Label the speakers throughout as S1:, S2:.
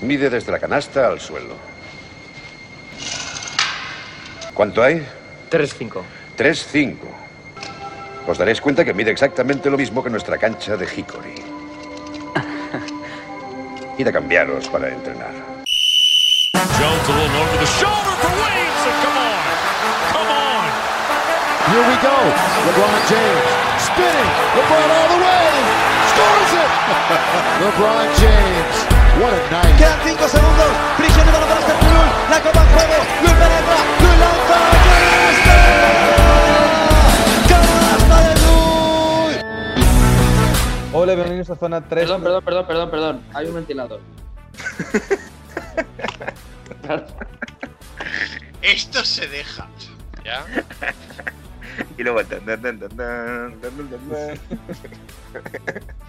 S1: Mide desde la canasta al suelo. ¿Cuánto hay?
S2: 3-5.
S1: 3-5. Os daréis cuenta que mide exactamente lo mismo que nuestra cancha de Hickory. Id a cambiaros para entrenar.
S3: Jones a little over the shoulder for Williamson. Come on. Come on.
S4: Here we go. LeBron James spinning. LeBron all the way. Scores it. LeBron James. What a night.
S5: Quedan 5 segundos. Prisionero para Steph Curry. La copa en juego. Luis penetra. Luis lanza. ¡Canasta! ¡Canasta de Luis!
S6: Hola, bienvenidos a zona 3.
S7: Perdón, perdón, perdón, perdón, perdón. Hay un ventilador.
S8: Esto se deja. ¿Ya?
S9: Y luego. tan, tan, tan,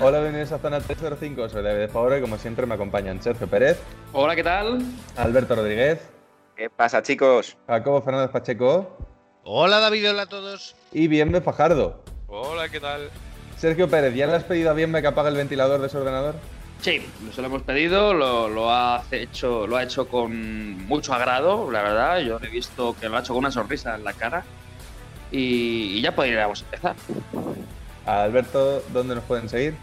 S6: Hola, bienvenidos a zona 305. Soy David de Favore y como siempre me acompañan Sergio Pérez,
S7: Hola, ¿qué tal?
S6: Alberto Rodríguez,
S9: ¿Qué pasa, chicos?
S6: Jacobo Fernández Pacheco
S8: Hola David, hola a todos.
S6: y Bienve Fajardo.
S3: Hola, ¿qué tal?
S6: Sergio Pérez, ¿ya le has pedido a Bienve que apague el ventilador de su ordenador?
S7: Sí, se lo hemos pedido, lo, lo ha hecho, lo ha hecho con mucho agrado, la verdad. Yo he visto que lo ha hecho con una sonrisa en la cara. Y, y ya podríamos empezar.
S6: Alberto, ¿dónde nos pueden seguir?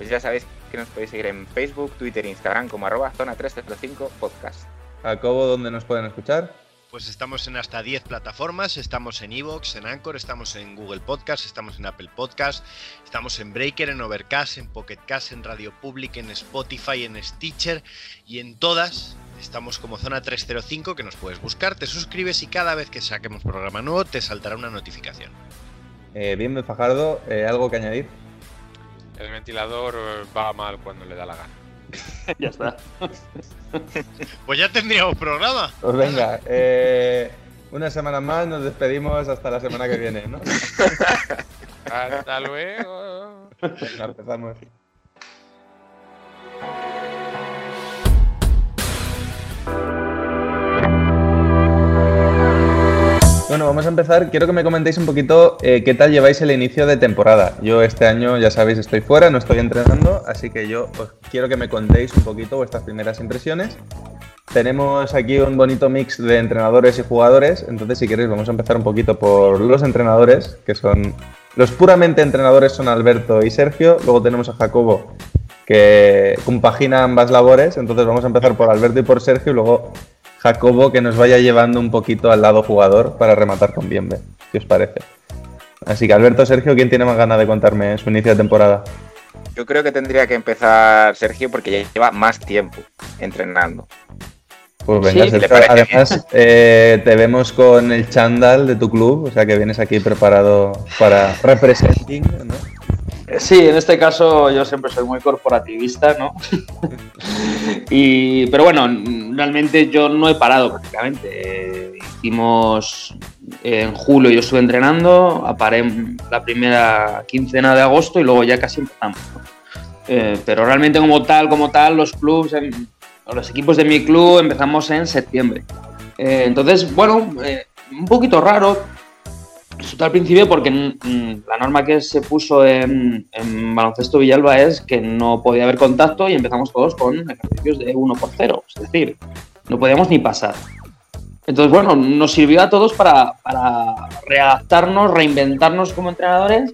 S9: Pues ya sabéis que nos podéis seguir en Facebook, Twitter e Instagram como arroba zona 305 podcast.
S6: Jacobo, ¿dónde nos pueden escuchar?
S8: Pues estamos en hasta 10 plataformas, estamos en Evox, en Anchor, estamos en Google Podcast, estamos en Apple Podcast, estamos en Breaker, en Overcast, en Pocket Cast, en Radio Public, en Spotify, en Stitcher y en todas estamos como Zona 305 que nos puedes buscar, te suscribes y cada vez que saquemos programa nuevo te saltará una notificación.
S6: Eh, Bienve Fajardo, eh, ¿algo que añadir?
S3: El ventilador va mal cuando le da la gana.
S7: ya está.
S8: Pues ya tendríamos programa.
S6: Pues venga, eh, una semana más, nos despedimos hasta la semana que viene, ¿no?
S3: Hasta luego.
S6: Venga, empezamos. Bueno, vamos a empezar. Quiero que me comentéis un poquito eh, qué tal lleváis el inicio de temporada. Yo este año, ya sabéis, estoy fuera, no estoy entrenando, así que yo os quiero que me contéis un poquito vuestras primeras impresiones. Tenemos aquí un bonito mix de entrenadores y jugadores, entonces si queréis vamos a empezar un poquito por los entrenadores, que son los puramente entrenadores son Alberto y Sergio, luego tenemos a Jacobo que compagina ambas labores, entonces vamos a empezar por Alberto y por Sergio y luego Jacobo que nos vaya llevando un poquito al lado jugador para rematar con Bienve, ¿qué os parece? Así que Alberto, Sergio, ¿quién tiene más ganas de contarme su inicio de temporada?
S9: Yo creo que tendría que empezar Sergio porque ya lleva más tiempo entrenando.
S6: Pues venga,
S7: Sí,
S6: Sergio,
S9: ¿le parece
S6: además eh, te vemos con el chándal de tu club, o sea que vienes aquí preparado para representing, ¿no?
S7: Sí, en este caso yo siempre soy muy corporativista, ¿no? y, pero bueno, realmente yo no he parado prácticamente. Hicimos en julio, yo estuve entrenando, paré la primera quincena de agosto y luego ya casi empezamos. Eh, pero realmente como tal, como tal, los clubs, los equipos de mi club empezamos en septiembre. Eh, entonces, bueno, eh, un poquito raro, resulta al principio porque mm, la norma que se puso en, en baloncesto Villalba es que no podía haber contacto y empezamos todos con ejercicios de 1 por 0, es decir, no podíamos ni pasar. Entonces, bueno, nos sirvió a todos para, para readaptarnos, reinventarnos como entrenadores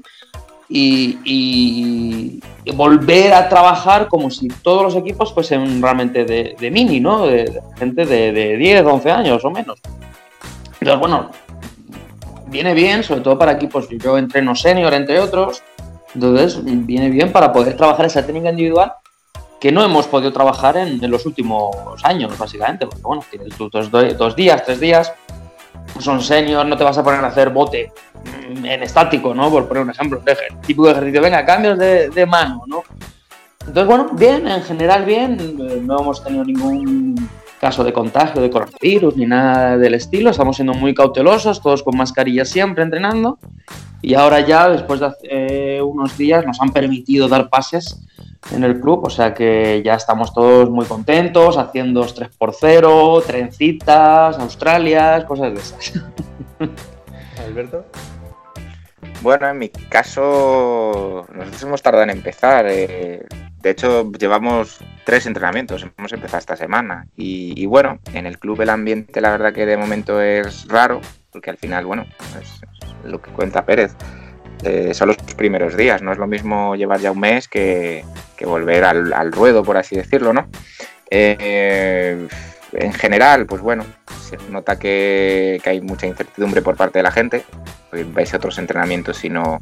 S7: y, y- y volver a trabajar como si todos los equipos fuesen realmente de, de mini, ¿no? De, de gente de, de 10, 11 años o menos. Entonces, bueno, viene bien, sobre todo para equipos, yo entreno senior, entre otros, entonces viene bien para poder trabajar esa técnica individual que no hemos podido trabajar en, los últimos años, básicamente, porque bueno, tienes tus dos, días, tres días, son senior, no te vas a poner a hacer bote mm, en estático, ¿no? Por poner un ejemplo, de ejer- típico ejercicio, venga, cambios de, de mano, ¿no? Entonces, bueno, bien, en general bien, eh, no hemos tenido ningún caso de contagio de coronavirus ni nada del estilo, estamos siendo muy cautelosos, todos con mascarilla siempre entrenando y ahora ya, después de hace, eh, unos días, nos han permitido dar pases en el club, o sea que ya estamos todos muy contentos, haciendo 3x0, trencitas, Australias, cosas de esas.
S6: Alberto.
S9: Bueno, en mi caso, nosotros hemos tardado en empezar. eh, de hecho, llevamos tres entrenamientos, hemos empezado esta semana. Y, bueno, en el club el ambiente la verdad que de momento es raro, porque al final, bueno, es lo que cuenta Pérez. eh, son los primeros días, no es lo mismo llevar ya un mes que, que volver al, al ruedo, por así decirlo, ¿no? Eh, en general, pues bueno, se nota que, hay mucha incertidumbre por parte de la gente. Pues vais a otros entrenamientos y no,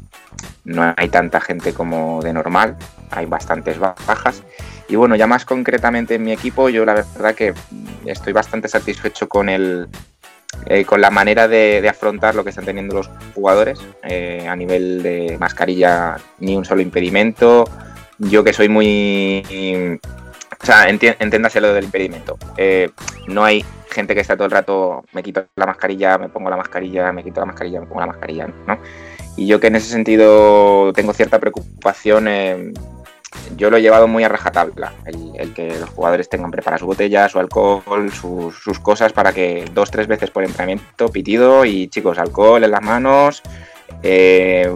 S9: no hay tanta gente como de normal, hay bastantes bajas. Y bueno, ya más concretamente en mi equipo, yo la verdad que estoy bastante satisfecho con el, eh, con la manera de, de afrontar lo que están teniendo los jugadores eh, a nivel de mascarilla, ni un solo impedimento. Yo que soy muy... O sea, enti- entiéndase lo del impedimento. Eh, no hay gente que está todo el rato, me quito la mascarilla, me pongo la mascarilla, me quito la mascarilla, me pongo la mascarilla, ¿no? Y yo que en ese sentido tengo cierta preocupación, eh, yo lo he llevado muy a rajatabla, el, que los jugadores tengan preparadas su botella, su alcohol, sus, sus cosas para que dos, tres veces por entrenamiento, pitido y chicos, alcohol en las manos, eh,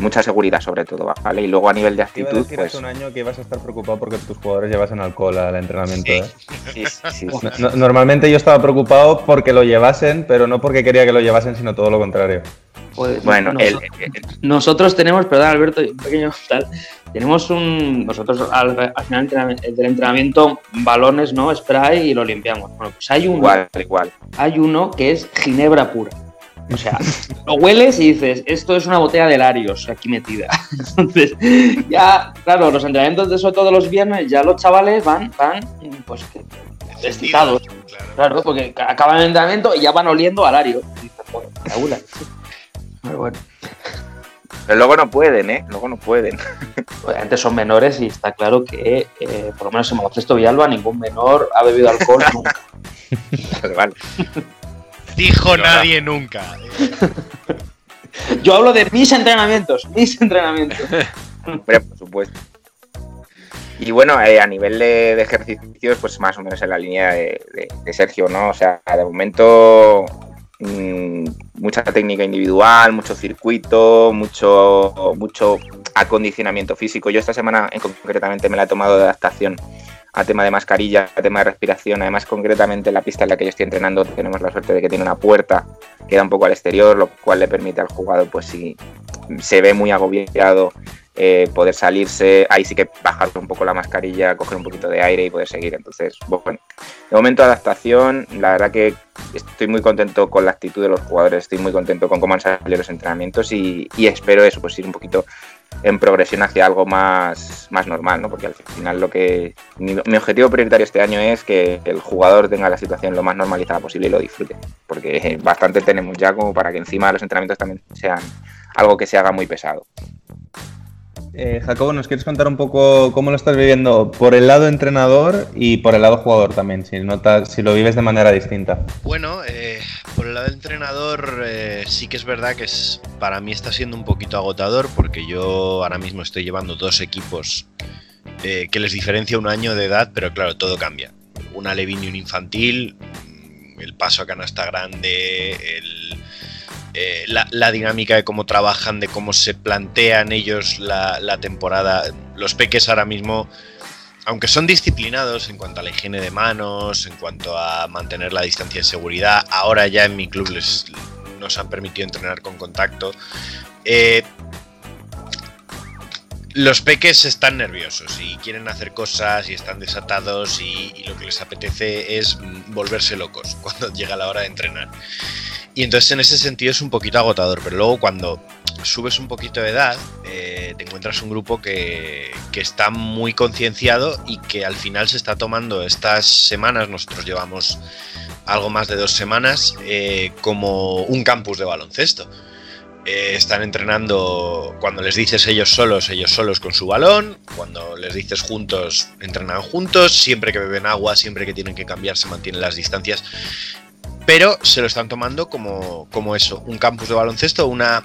S9: mucha seguridad sobre todo, ¿vale? Y luego a nivel de actitud,
S6: decir
S9: pues...
S6: un año que ibas a estar preocupado porque tus jugadores llevasen alcohol al entrenamiento. ¿eh?
S9: Sí, sí, sí,
S6: No- no- normalmente yo estaba preocupado porque lo llevasen, pero no porque quería que lo llevasen, sino todo lo contrario.
S7: Pues,
S9: Bueno,
S7: noso-
S9: el, el-
S7: nosotros tenemos, perdón Alberto, un pequeño tal, tenemos un, nosotros al, al final del entrenamiento- del entrenamiento balones, ¿no? Spray y lo limpiamos. Bueno, pues hay uno,
S9: igual, igual.
S7: hay uno que es ginebra pura. O sea, lo hueles y dices, esto es una botella de Larios aquí metida. Entonces, ya, claro, los entrenamientos de eso todos los viernes, ya los chavales van, van, pues, que- excitados.
S8: Claro.
S7: Claro, porque acaban el entrenamiento y ya van oliendo a Lario. Y dices, joder, me aúla. Pero bueno,
S9: Pero luego no pueden, ¿eh? Luego no pueden.
S7: obviamente son menores y está claro que, eh, por lo menos en baloncesto Villalba, ningún menor ha bebido alcohol nunca.
S9: Pero vale.
S8: Dijo
S9: Pero ahora-
S8: nadie nunca.
S7: Yo hablo de mis entrenamientos, mis entrenamientos.
S9: Hombre, por supuesto. Y bueno, eh, a nivel de, de ejercicios, pues más o menos en la línea de, de- de Sergio, ¿no? O sea, de momento mm, mucha técnica individual, mucho circuito, mucho, mucho acondicionamiento físico. Yo esta semana en concretamente me la he tomado de adaptación a tema de mascarilla, a tema de respiración. Además, concretamente la pista en la que yo estoy entrenando tenemos la suerte de que tiene una puerta que da un poco al exterior, lo cual le permite al jugador, pues si se ve muy agobiado, eh, poder salirse, ahí sí que bajar un poco la mascarilla, coger un poquito de aire y poder seguir. Entonces, bueno, de momento adaptación, la verdad que estoy muy contento con la actitud de los jugadores, estoy muy contento con cómo han salido los entrenamientos y, y espero eso, pues ir un poquito en progresión hacia algo más, más normal, ¿no? Porque al final lo que mi, objetivo prioritario este año es que el jugador tenga la situación lo más normalizada posible y lo disfrute, porque bastante tenemos ya como para que encima los entrenamientos también sean algo que se haga muy pesado.
S6: Eh, Jacobo, ¿nos quieres contar un poco cómo lo estás viviendo por el lado entrenador y por el lado jugador también? Si, notas, si lo vives de manera distinta.
S8: Bueno, eh, por el lado entrenador, eh, sí que es verdad que para mí está siendo un poquito agotador porque yo ahora mismo estoy llevando dos equipos eh, que les diferencia un año de edad, pero claro, todo cambia. Una Levin y un infantil, mm, el paso a canasta grande, el, eh, la, dinámica de cómo trabajan, de cómo se plantean ellos la, la temporada. Los peques ahora mismo aunque son disciplinados en cuanto a la higiene de manos, en cuanto a mantener la distancia de seguridad, ahora ya en mi club les nos han permitido entrenar con contacto. eh, los peques están nerviosos y quieren hacer cosas y están desatados y, lo que les apetece es mm, volverse locos cuando llega la hora de entrenar. Y entonces en ese sentido es un poquito agotador, pero luego cuando subes un poquito de edad, eh, te encuentras un grupo que, que está muy concienciado y que al final se está tomando estas semanas, nosotros llevamos algo más de dos semanas, eh, como un campus de baloncesto. Eh, están entrenando cuando les dices ellos solos, ellos solos con su balón, cuando les dices juntos, entrenan juntos, siempre que beben agua, siempre que tienen que cambiar, se mantienen las distancias pero se lo están tomando como, como eso, un campus de baloncesto, una,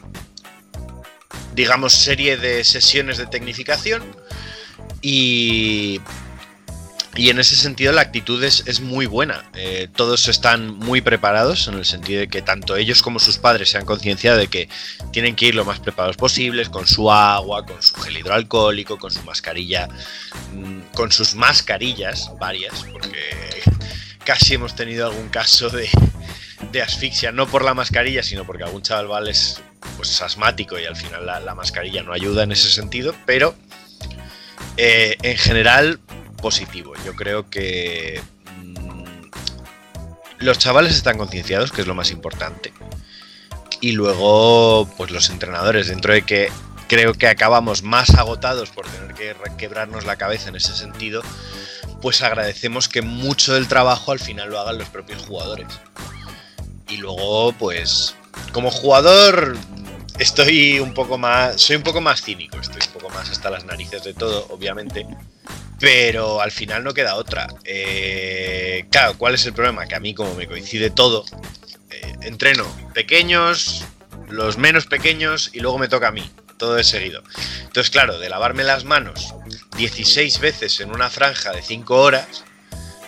S8: digamos, serie de sesiones de tecnificación y, y en ese sentido la actitud es, es muy buena. Eh, todos están muy preparados en el sentido de que tanto ellos como sus padres se han concienciado de que tienen que ir lo más preparados posibles, con su agua, con su gel hidroalcohólico, con su mascarilla, mm, con sus mascarillas varias, porque casi hemos tenido algún caso de, de asfixia, no por la mascarilla, sino porque algún chaval es pues, asmático y al final la, la mascarilla no ayuda en ese sentido, pero eh, en general positivo. Yo creo que mm, los chavales están concienciados, que es lo más importante. Y luego, pues los entrenadores, dentro de que creo que acabamos más agotados por tener que quebrarnos la cabeza en ese sentido, pues agradecemos que mucho del trabajo al final lo hagan los propios jugadores. Y luego, pues, como jugador, estoy un poco más. Soy un poco más cínico, estoy un poco más hasta las narices de todo, obviamente. Pero al final no queda otra. Eh, claro, ¿cuál es el problema? Que a mí, como me coincide todo, eh, entreno pequeños, los menos pequeños y luego me toca a mí, todo de seguido. Entonces, claro, de lavarme las manos 16 veces en una franja de 5 horas,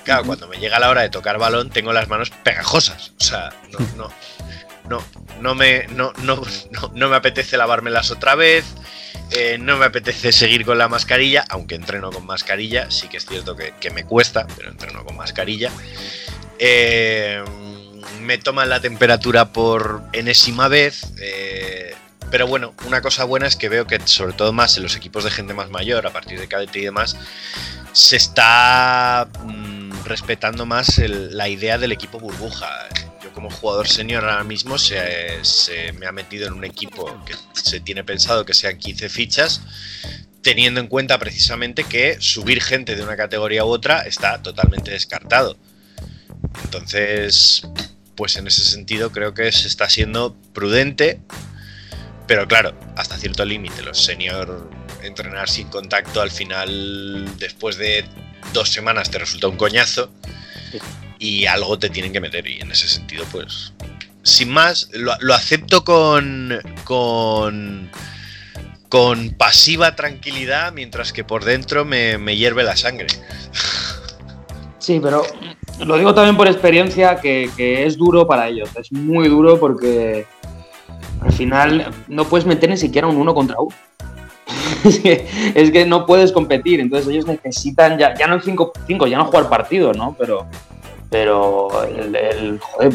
S8: claro, cuando me llega la hora de tocar balón, tengo las manos pegajosas. O sea, no, no, no, no me, no, no, no, no me apetece lavármelas otra vez. Eh, no me apetece seguir con la mascarilla, aunque entreno con mascarilla. Sí que es cierto que, me cuesta, pero entreno con mascarilla. Eh, me toman la temperatura por enésima vez. eh, pero bueno, una cosa buena es que veo que, sobre todo más en los equipos de gente más mayor, a partir de cadete y demás, se está mm, respetando más la idea del equipo burbuja. Como jugador senior ahora mismo se, se me ha metido en un equipo que se tiene pensado que sean 15 fichas, teniendo en cuenta precisamente que subir gente de una categoría u otra está totalmente descartado. Entonces, pues en ese sentido creo que se está siendo prudente, pero claro, hasta cierto límite. Los senior entrenar sin contacto al final, después de dos semanas, te resulta un coñazo y algo te tienen que meter. Y en ese sentido, pues, sin más, lo, lo acepto con, con, con pasiva tranquilidad, mientras que por dentro me, hierve la sangre.
S7: Sí, pero lo digo también por experiencia que, que es duro para ellos. Es muy duro porque al final no puedes meter ni siquiera un uno contra uno. es, que, es que no puedes competir. Entonces ellos necesitan ya, ya no el 5-5, ya no jugar partido, ¿no? Pero, pero el, el joder,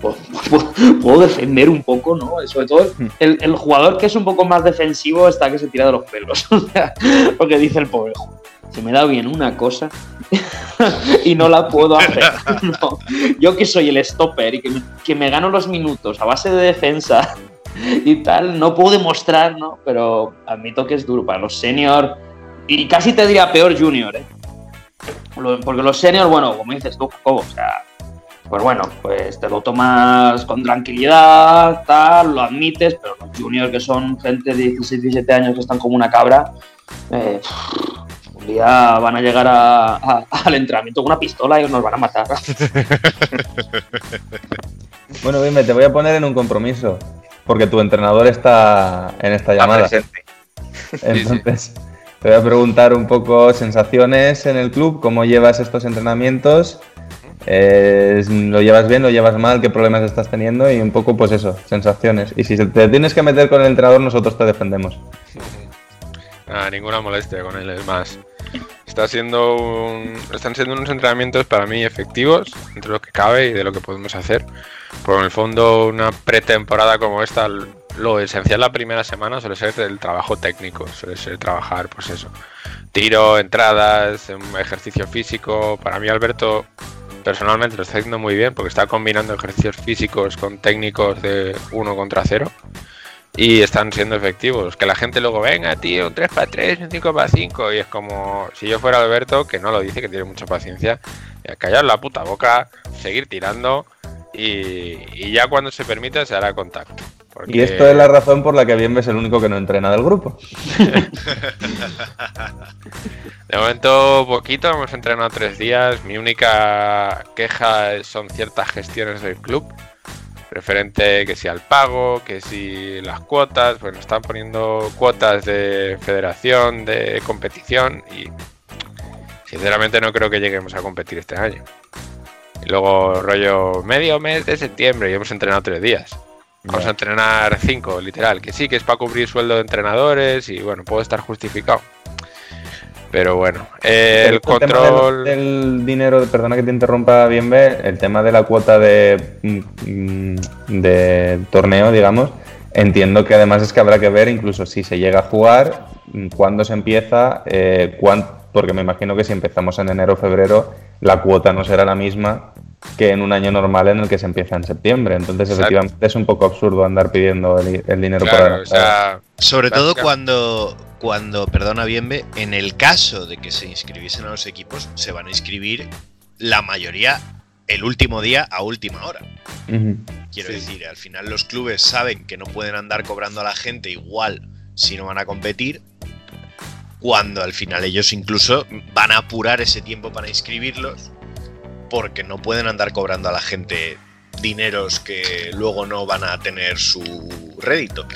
S7: puedo, puedo- puedo defender un poco, ¿no? Sobre todo el, el jugador que es un poco más defensivo está que se tira de los pelos. O sea, porque dice el pobre, "Jo, se me da bien una cosa y no la puedo hacer. No. Yo que soy el stopper y que me, que me gano los minutos a base de defensa y tal, no puedo demostrar, ¿no? Pero admito que es duro para los senior y casi te diría peor junior, ¿eh? Porque los senior, bueno, como dices tú, Jacobo, o sea, pues bueno, pues te lo tomas con tranquilidad, tal, lo admites, pero los juniors que son gente de 16, 17 años que están como una cabra, eh, un día van a llegar a- a- al entrenamiento con una pistola y nos van a matar.
S6: Bueno, dime, te voy a poner en un compromiso. Porque tu entrenador está en esta
S9: Está
S6: llamada.
S9: presente.
S6: Entonces, te voy a preguntar un poco sensaciones en el club, cómo llevas estos entrenamientos, Eh, lo llevas bien, lo llevas mal, qué problemas estás teniendo y un poco, pues eso, sensaciones. Y si te tienes que meter con el entrenador, nosotros te defendemos.
S2: Ninguna molestia con él, es más. Está siendo un- están siendo unos entrenamientos para mí efectivos, entre lo que cabe y de lo que podemos hacer. En el fondo, una pretemporada como esta, lo esencial la primera semana suele ser el trabajo técnico, suele ser trabajar, pues eso, tiro, entradas, ejercicio físico. Para mí, Alberto, personalmente lo está haciendo muy bien porque está combinando ejercicios físicos con técnicos de uno contra cero y están siendo efectivos. Que la gente luego venga, tío, un 3 para 3, un 5 para 5 y es como si yo fuera Alberto, que no lo dice, que tiene mucha paciencia, a callar la puta boca, seguir tirando y ya cuando se permita se hará contacto.
S6: Y esto es la razón por la que Bienve es el único que no entrena del grupo.
S2: De momento poquito, hemos entrenado tres días. Mi única queja son ciertas gestiones del club. Referente que si al pago, que si las cuotas, pues nos están poniendo cuotas de federación, de competición y Sinceramente no creo que lleguemos a competir este año. Y luego rollo medio mes de septiembre y hemos entrenado tres días. Vamos a entrenar cinco, literal. Que sí, que es para cubrir sueldo de entrenadores y bueno, puede estar justificado. Pero bueno, eh, el, control.
S6: del, dinero, perdona que te interrumpa bien, el tema de la cuota de, mm, de torneo, digamos, entiendo que además es que habrá que ver incluso si se llega a jugar, mm, cuándo se empieza, eh, porque me imagino que si empezamos en enero o febrero, la cuota no será la misma que en un año normal en el que se empieza en septiembre. Entonces, efectivamente, es un poco absurdo andar pidiendo el, dinero
S2: por
S8: Sobre todo cuando, cuando, perdona Bienve, en el caso de que se inscribiesen a los equipos, se van a inscribir la mayoría el último día a última hora. Quiero decir, al final los clubes saben que no pueden andar cobrando a la gente igual si no van a competir, cuando al final ellos incluso van a apurar ese tiempo para inscribirlos porque no pueden andar cobrando a la gente dineros que luego no van a tener su rédito.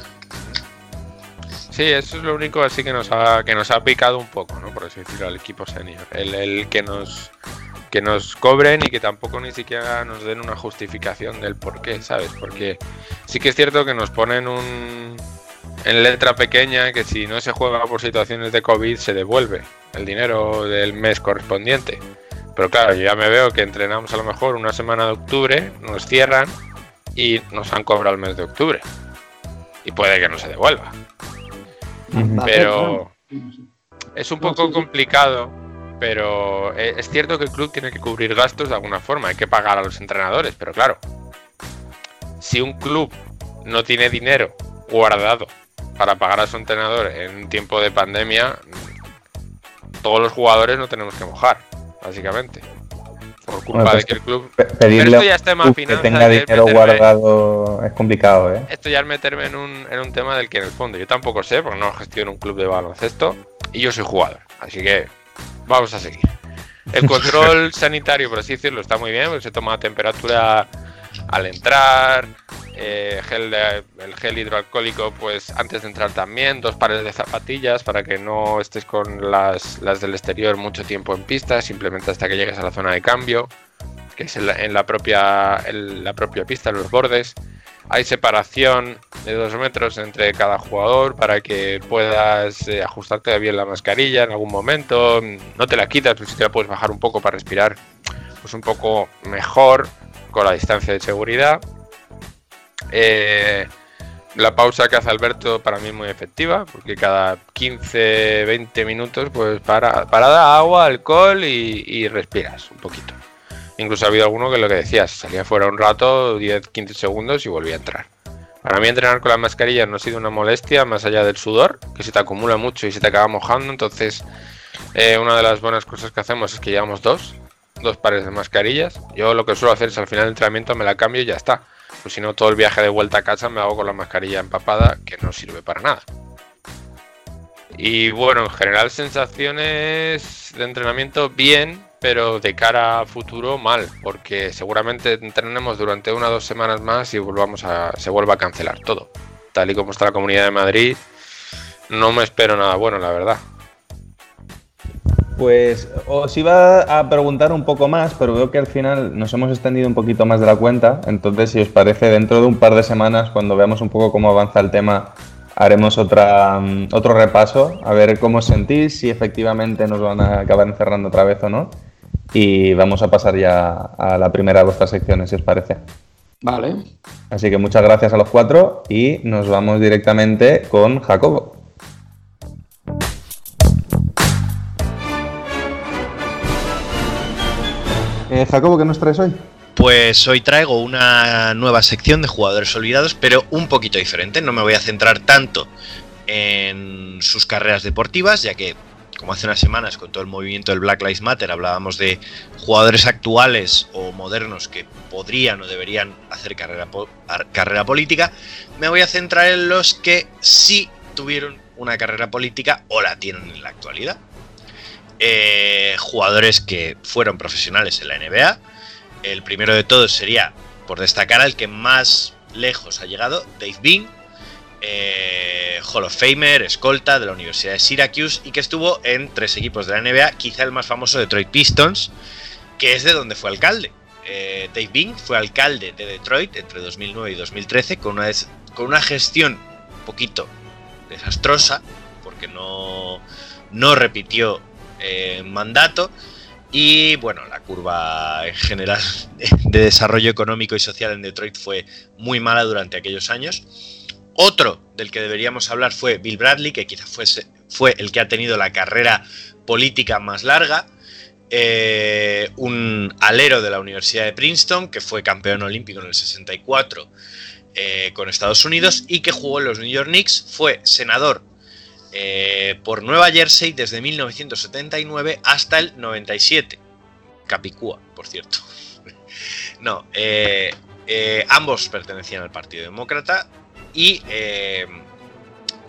S2: Sí, eso es lo único así que nos ha, que nos ha picado un poco, ¿no? Por decirlo, al equipo senior. El, que nos que nos cobren y que tampoco ni siquiera nos den una justificación del por qué, ¿sabes? Porque sí que es cierto que nos ponen un en letra pequeña que si no se juega por situaciones de COVID se devuelve el dinero del mes correspondiente. Pero claro, yo ya me veo que entrenamos a lo mejor una semana de octubre, nos cierran y nos han cobrado el mes de octubre. Y puede que no se devuelva. Pero es un poco complicado, pero e, es cierto que el club tiene que cubrir gastos de alguna forma, hay que pagar a los entrenadores, pero claro, si un club no tiene dinero guardado para pagar a su entrenador en un tiempo de pandemia, todos los jugadores no tenemos que mojar básicamente. Por culpa de que el club.
S6: Pedirle esto ya es tema que tenga dinero guardado es complicado, ¿eh?
S2: Esto ya es meterme en un, en un tema del que en el fondo yo tampoco sé, porque no gestiono un club de baloncesto y yo soy jugador. Así que vamos a seguir. El control sanitario, por así decirlo, está muy bien, porque se toma temperatura al entrar, eh, el gel hidroalcohólico pues antes de entrar también, dos pares de zapatillas para que no estés con las, del exterior mucho tiempo en pista, simplemente hasta que llegues a la zona de cambio, que es en la, propia, la propia pista, en los bordes. Hay separación de dos metros entre cada jugador para que puedas eh, ajustarte bien la mascarilla en algún momento. No te la quitas, pero si te la puedes bajar un poco para respirar pues un poco mejor con la distancia de seguridad. Eh, la pausa que hace Alberto para mí es muy efectiva, porque cada 15, 20 minutos, pues para, parada, agua, alcohol y, respiras un poquito. Incluso ha habido alguno que lo que decías, salía fuera un rato, 10, 15 segundos y volvía a entrar. Para mí entrenar con la mascarilla no ha sido una molestia, más allá del sudor, que se te acumula mucho y se te acaba mojando. Entonces, eh, una de las buenas cosas que hacemos es que llevamos dos, dos pares de mascarillas. Yo lo que suelo hacer es al final del entrenamiento me la cambio y ya está. Pues si no, todo el viaje de vuelta a casa me hago con la mascarilla empapada, que no sirve para nada. Y bueno, en general sensaciones de entrenamiento bien, pero de cara a futuro mal, porque seguramente entrenemos durante una o dos semanas más y volvamos a, se vuelva a cancelar todo. Tal y como está la Comunidad de Madrid, no me espero nada bueno, la verdad.
S6: Pues os iba a preguntar un poco más, pero veo que al final nos hemos extendido un poquito más de la cuenta. Entonces, si os parece, dentro de un par de semanas, cuando veamos un poco cómo avanza el tema, haremos otra, mm, otro repaso, a ver cómo os sentís, si efectivamente nos van a acabar encerrando otra vez o no. Y vamos a pasar ya a la primera de vuestras secciones, si os parece.
S7: Vale.
S6: Así que muchas gracias a los cuatro y nos vamos directamente con Jacobo. Eh, Jacobo, ¿qué nos traes hoy?
S8: Pues hoy traigo una nueva sección de jugadores olvidados, pero un poquito diferente. No me voy a centrar tanto en sus carreras deportivas, ya que, como hace unas semanas con todo el movimiento del Black Lives Matter, hablábamos de jugadores actuales o modernos que podrían o deberían hacer carrera, carrera política. Me voy a centrar en los que sí tuvieron una carrera política o la tienen en la actualidad. Eh, jugadores que fueron profesionales en la NBA. El primero de todos sería, por destacar, al que más lejos ha llegado, Dave Bean. Eh, Hall of Famer, escolta de la Universidad de Syracuse y que estuvo en tres equipos de la NBA, quizá el más famoso Detroit Pistons, que es de donde fue alcalde. Eh, Dave Bing fue alcalde de Detroit entre 2009 y 2013 con una, con una gestión un poquito desastrosa, porque no, no repitió eh, mandato. Y bueno, la curva en general de desarrollo económico y social en Detroit fue muy mala durante aquellos años. Otro del que deberíamos hablar fue Bill Bradley, que quizá fuese, fue el que ha tenido la carrera política más larga. Eh, un alero de la Universidad de Princeton, que fue campeón olímpico en el 64 eh, con Estados Unidos y que jugó en los New York Knicks. Fue senador eh, por Nueva Jersey desde 1979 hasta el 97. Capicúa, por cierto. no, eh, eh, ambos pertenecían al Partido Demócrata y en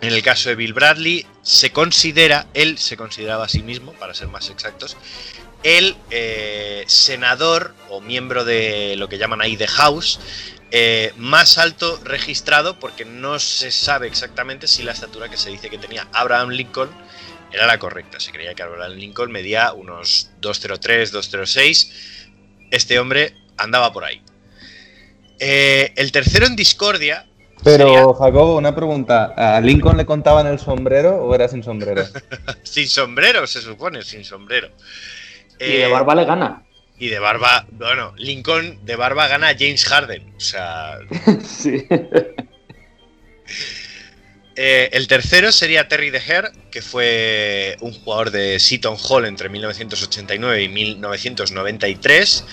S8: el caso de Bill Bradley se considera, él se consideraba a sí mismo, para ser más exactos, el senador o miembro de lo que llaman ahí The House eh, más alto registrado porque no se sabe exactamente si la estatura que se dice que tenía Abraham Lincoln era la correcta. Se creía que Abraham Lincoln medía unos 203, 206. Este hombre andaba por ahí. Eh, el tercero en discordia.
S6: Pero,
S8: sería-
S6: Jacobo, una pregunta. ¿A Lincoln le contaban el sombrero o era sin sombrero?
S8: sin sombrero, se supone, sin sombrero.
S7: Y de
S8: Eh,
S7: barba le gana.
S8: Y de barba, bueno, Lincoln de barba gana a James Harden. O sea,
S7: Sí.
S8: Eh, el tercero sería Terry DeHer, que fue un jugador de Seton Hall entre 1989 y 1993,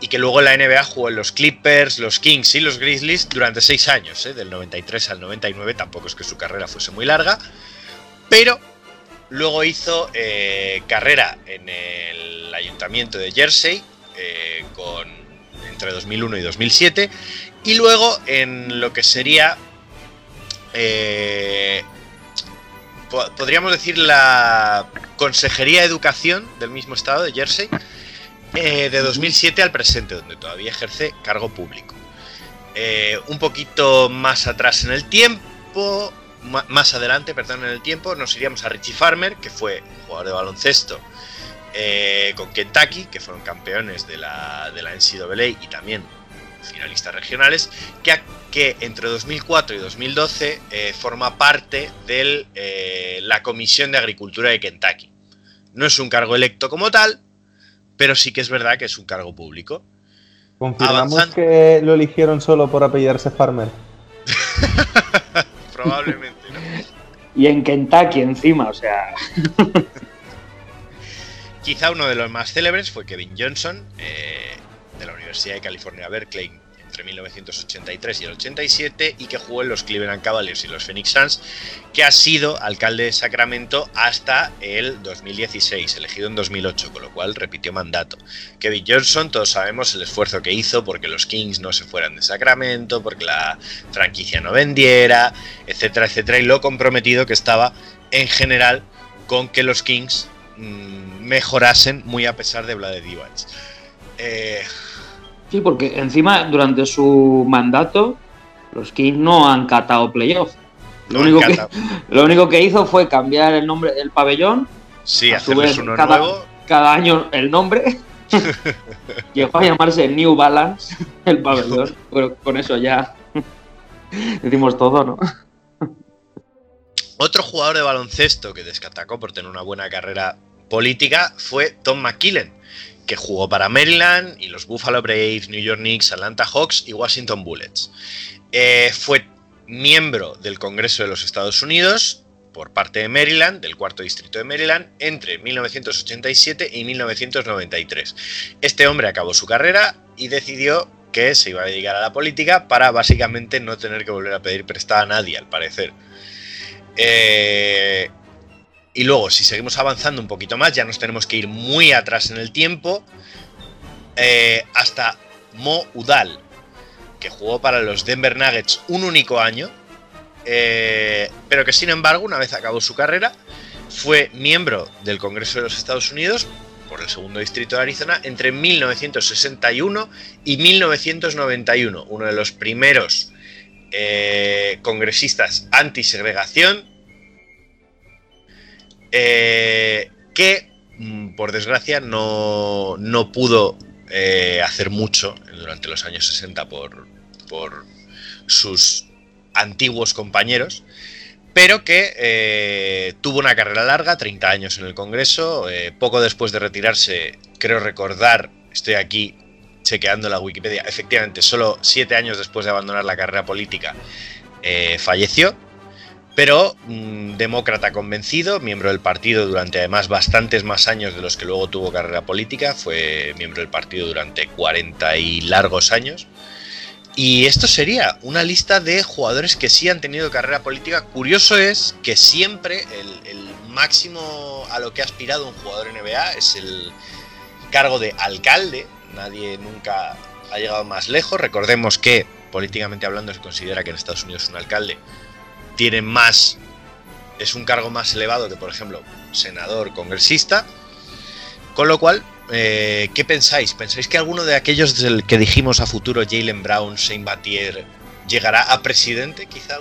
S8: y que luego en la NBA jugó en los Clippers, los Kings y los Grizzlies durante seis años, ¿eh? del 93 al 99, tampoco es que su carrera fuese muy larga, pero luego hizo eh, carrera en el ayuntamiento de Jersey, eh, con, entre 2001 y 2007, y luego en lo que sería eh, po- podríamos decir la Consejería de Educación del mismo estado de Jersey, de 2007 al presente, donde todavía ejerce cargo público. Un poquito más atrás en el tiempo, más adelante, perdón, en el tiempo, nos iríamos a Richie Farmer, que fue jugador de baloncesto eh, con Kentucky, que fueron campeones de la, de la NCAA y también finalistas regionales, que, que entre 2004 y 2012 eh, forma parte de la Comisión de Agricultura de Kentucky. No es un cargo electo como tal, pero sí que es verdad que es un cargo público.
S6: ¿Confirmamos
S8: Avanzando.
S6: que lo eligieron solo por apellidarse Farmer?
S8: Probablemente no.
S7: Y en Kentucky encima, o sea.
S8: Quizá uno de los más célebres fue Kevin Johnson, eh, de la Universidad de California Berkeley entre 1983 y el 87, y que jugó en los Cleveland Cavaliers y los Phoenix Suns, que ha sido alcalde de Sacramento hasta el 2016, elegido en 2008, con lo cual repitió mandato. Kevin Johnson, todos sabemos el esfuerzo que hizo porque los Kings no se fueran de Sacramento, porque la franquicia no vendiera, etcétera, etcétera, y lo comprometido que estaba en general con que los Kings mm, mejorasen muy a pesar de Vlade Divac. Eh,
S7: Sí, porque encima durante su mandato los Kings no han catado playoff. Lo,
S8: no
S7: único que,
S8: encanta.
S7: lo único que hizo fue cambiar el nombre del pabellón.
S8: Sí,
S7: a su
S8: hacerles
S7: vez,
S8: uno
S7: cada,
S8: nuevo.
S7: cada año el nombre. Llegó a llamarse New Balance el pabellón. Pero con eso ya decimos todo, ¿no?
S8: Otro jugador de baloncesto que destacó por tener una buena carrera política fue Tom McKillen, que jugó para Maryland y los Buffalo Braves, New York Knicks, Atlanta Hawks y Washington Bullets. Eh, fue miembro del Congreso de los Estados Unidos por parte de Maryland, del cuarto distrito de Maryland, entre 1987 y 1993. Este hombre acabó su carrera y decidió que se iba a dedicar a la política para básicamente no tener que volver a pedir prestada a nadie, al parecer. Eh, y luego, si seguimos avanzando un poquito más, ya nos tenemos que ir muy atrás en el tiempo, eh, hasta Mo Udal, que jugó para los Denver Nuggets un único año, eh, pero que sin embargo, una vez acabó su carrera, fue miembro del Congreso de los Estados Unidos por el segundo distrito de Arizona entre 1961 y 1991, uno de los primeros eh, congresistas anti-segregación, eh, que mm, por desgracia no, no pudo eh, hacer mucho durante los años 60 por, por sus antiguos compañeros, pero que eh, tuvo una carrera larga, 30 años en el Congreso, poco después de retirarse, creo recordar, estoy aquí chequeando la Wikipedia, efectivamente, solo 7 años después de abandonar la carrera política, falleció, pero demócrata convencido, miembro del partido durante además bastantes más años de los que luego tuvo carrera política, fue miembro del partido durante 40 y largos años. Y esto sería una lista de jugadores que sí han tenido carrera política. Curioso es que siempre el, el máximo a lo que ha aspirado un jugador NBA es el cargo de alcalde. Nadie nunca ha llegado más lejos. Recordemos que, políticamente hablando, se considera que en Estados Unidos un alcalde tiene más. es un cargo más elevado que, por ejemplo, senador, congresista. Con lo cual, eh, ¿qué pensáis? ¿Pensáis que alguno de aquellos del que dijimos a futuro, Jalen Brown, Shane Batier, llegará a presidente, quizá?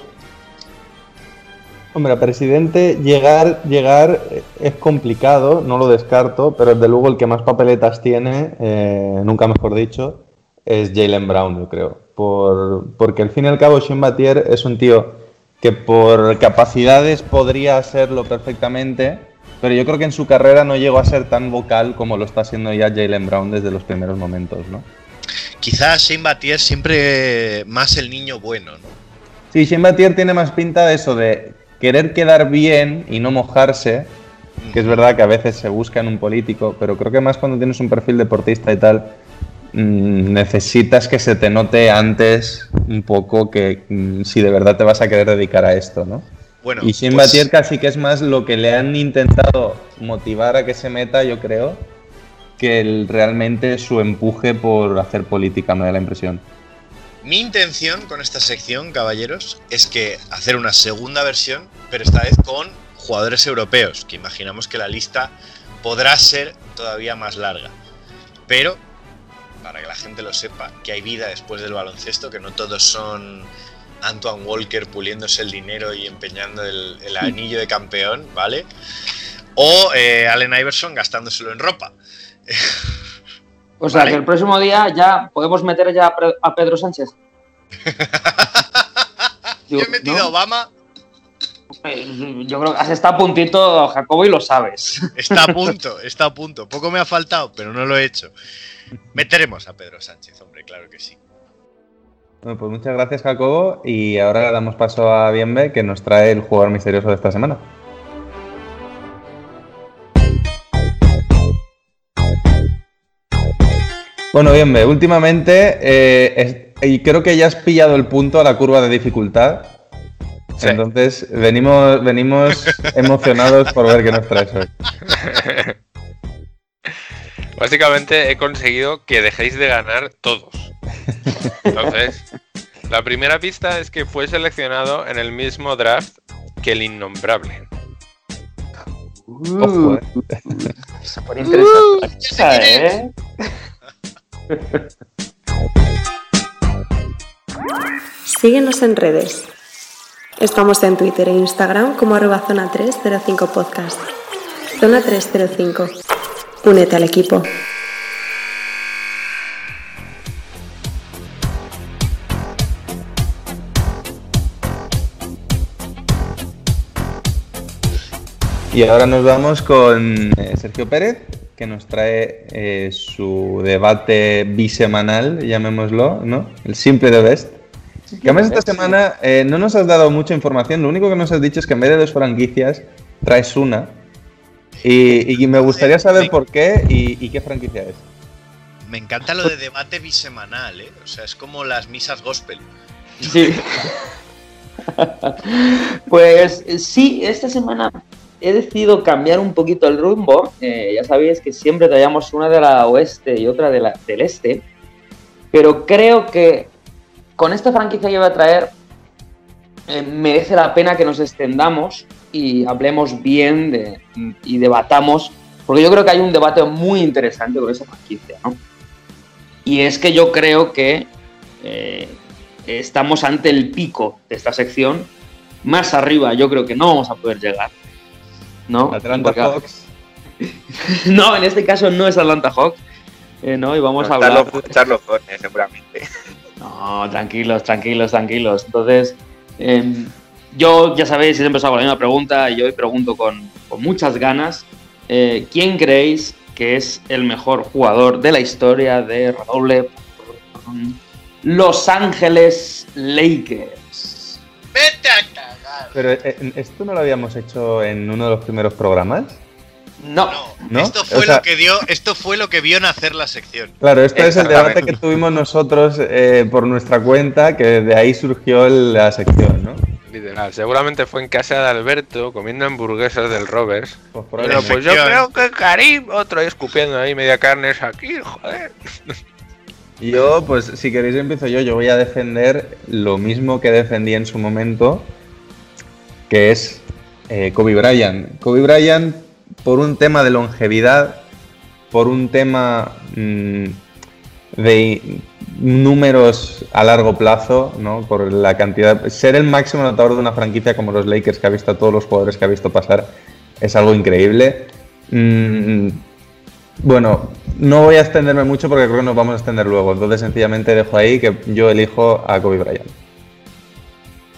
S6: Hombre, a presidente llegar, llegar es complicado, no lo descarto, pero desde luego el que más papeletas tiene, eh, nunca mejor dicho, es Jalen Brown, yo creo. Por, porque al fin y al cabo Shane Batier es un tío que por capacidades podría hacerlo perfectamente, pero yo creo que en su carrera no llegó a ser tan vocal como lo está haciendo ya Jalen Brown desde los primeros momentos, ¿no?
S8: Quizás Shane Batier siempre más el niño bueno, ¿no?
S6: Sí, Shane Batier tiene más pinta de eso, de querer quedar bien y no mojarse, que es verdad que a veces se busca en un político, pero creo que más cuando tienes un perfil deportista y tal, necesitas que se te note antes un poco que mmm, si de verdad te vas a querer dedicar a esto, ¿no?
S8: Bueno,
S6: y Shane
S8: pues-
S6: casi que es más lo que le han intentado motivar a que se meta, yo creo, que el, realmente su empuje por hacer política, me da la impresión.
S8: Mi intención con esta sección, caballeros, es que hacer una segunda versión, pero esta vez con jugadores europeos, que imaginamos que la lista podrá ser todavía más larga. Pero, para que la gente lo sepa, que hay vida después del baloncesto, que no todos son Antoine Walker puliéndose el dinero y empeñando el, el anillo de campeón, ¿vale? O eh, Allen Iverson gastándoselo en ropa.
S7: O sea,
S8: Vale.
S7: que el próximo día ya podemos meter ya a Pedro Sánchez.
S8: Yo he metido a. Obama,
S7: Eh, Yo creo que has estado a puntito, Jacobo, y lo sabes.
S8: está a punto, está a punto. Poco me ha faltado, pero no lo he hecho. Meteremos a Pedro Sánchez, hombre, claro que sí.
S6: Bueno, pues muchas gracias, Jacobo. Y ahora le damos paso a Bienve, que nos trae el jugador misterioso de esta semana. Bueno, Bienve, últimamente, eh, es- y creo que ya has pillado el punto a la curva de dificultad.
S2: Sí.
S6: Entonces, venimos, venimos emocionados por ver qué nos traes hoy.
S2: Básicamente he conseguido que dejéis de ganar todos. Entonces, la primera pista es que fue seleccionado en el mismo draft que el innombrable.
S6: Ojo, eh.
S7: Se pone interesante la cosa, ¿eh?
S10: Síguenos en redes. Estamos en Twitter e Instagram como arroba zona 305 podcast. Zona 305. Únete al equipo.
S6: Y ahora nos vamos con eh, Sergio Pérez, que nos trae eh, su debate bisemanal, llamémoslo, ¿no? El simple de best. Que además esta semana eh, no nos has dado mucha información, lo único que nos has dicho es que en vez de dos franquicias, traes una. Y, y me gustaría saber por qué y, y qué franquicia es.
S8: Me encanta lo de debate bisemanal, ¿eh? O sea, es como las misas gospel.
S7: Sí. pues sí, esta semana he decidido cambiar un poquito el rumbo. Eh, ya sabéis que siempre traíamos una de la oeste y otra de la, del este. Pero creo que con esta franquicia que voy a traer eh, merece la pena que nos extendamos y hablemos bien de, y debatamos. Porque yo creo que hay un debate muy interesante con esa franquicia, ¿no? Y es que yo creo que eh, estamos ante el pico de esta sección. Más arriba yo creo que no vamos a poder llegar. ¿No?
S6: Atlanta
S7: Porque-
S6: Hawks.
S7: no, en este caso no es Atlanta Hawks. eh, ¿no? Y vamos a hablar.
S9: loco, Charlotte Hornets, seguramente.
S7: No, tranquilos, tranquilos, tranquilos. Entonces, em, yo ya sabéis, siempre os hago la misma pregunta y yo hoy pregunto con, con muchas ganas. eh, ¿Quién creéis que es el mejor jugador de la historia de redoble Los Ángeles Lakers?
S8: Vete a cagar.
S6: Pero eh, esto no lo habíamos hecho en uno de los primeros programas.
S7: No,
S6: ¿No?
S8: Esto
S6: O
S8: fue
S6: sea-
S8: lo que dio, esto fue lo que vio nacer la sección.
S6: Claro, esto es el debate que tuvimos nosotros eh, por nuestra cuenta, que de ahí surgió la sección, ¿no?
S2: Literal, seguramente fue en casa de Alberto comiendo hamburguesas del Roberts.
S6: Pues
S2: Pero pues yo creo que Karim, otro ahí escupiendo ahí media carne es aquí, joder.
S6: Yo, pues si queréis empiezo yo, yo voy a defender lo mismo que defendí en su momento, que es eh, Kobe Bryant. Kobe Bryant, por un tema de longevidad, por un tema mm, de números a largo plazo, ¿no? Por la cantidad. Ser el máximo anotador de una franquicia como los Lakers, que ha visto a todos los jugadores que ha visto pasar, es algo increíble. Mm, bueno, no voy a extenderme mucho porque creo que nos vamos a extender luego. Entonces, sencillamente dejo ahí que yo elijo a Kobe Bryant.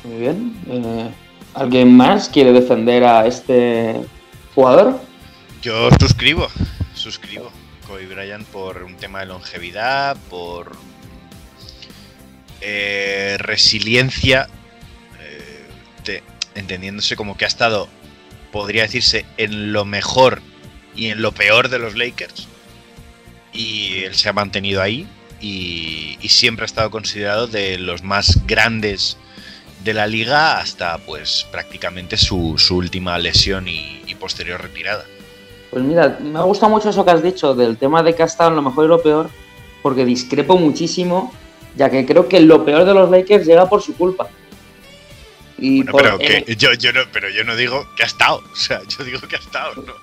S7: Muy bien. eh, ¿Alguien más quiere defender a este jugador?
S8: Yo suscribo, suscribo. Kobe Bryant por un tema de longevidad, por eh, resiliencia, eh, te- entendiéndose como que ha estado, podría decirse, en lo mejor y en lo peor de los Lakers. Y él se ha mantenido ahí y, siempre ha estado considerado de los más grandes de la liga hasta pues prácticamente su, su última lesión y- y posterior retirada.
S7: Pues mira, me ha gustado mucho eso que has dicho del tema de que ha estado en lo mejor y lo peor, porque discrepo muchísimo, ya que creo que lo peor de los Lakers llega por su culpa. Y
S8: Bueno,
S7: por-
S8: pero,
S7: eh,
S8: que yo, yo no, pero yo no digo que ha estado. O sea, yo digo que ha estado. ¿no?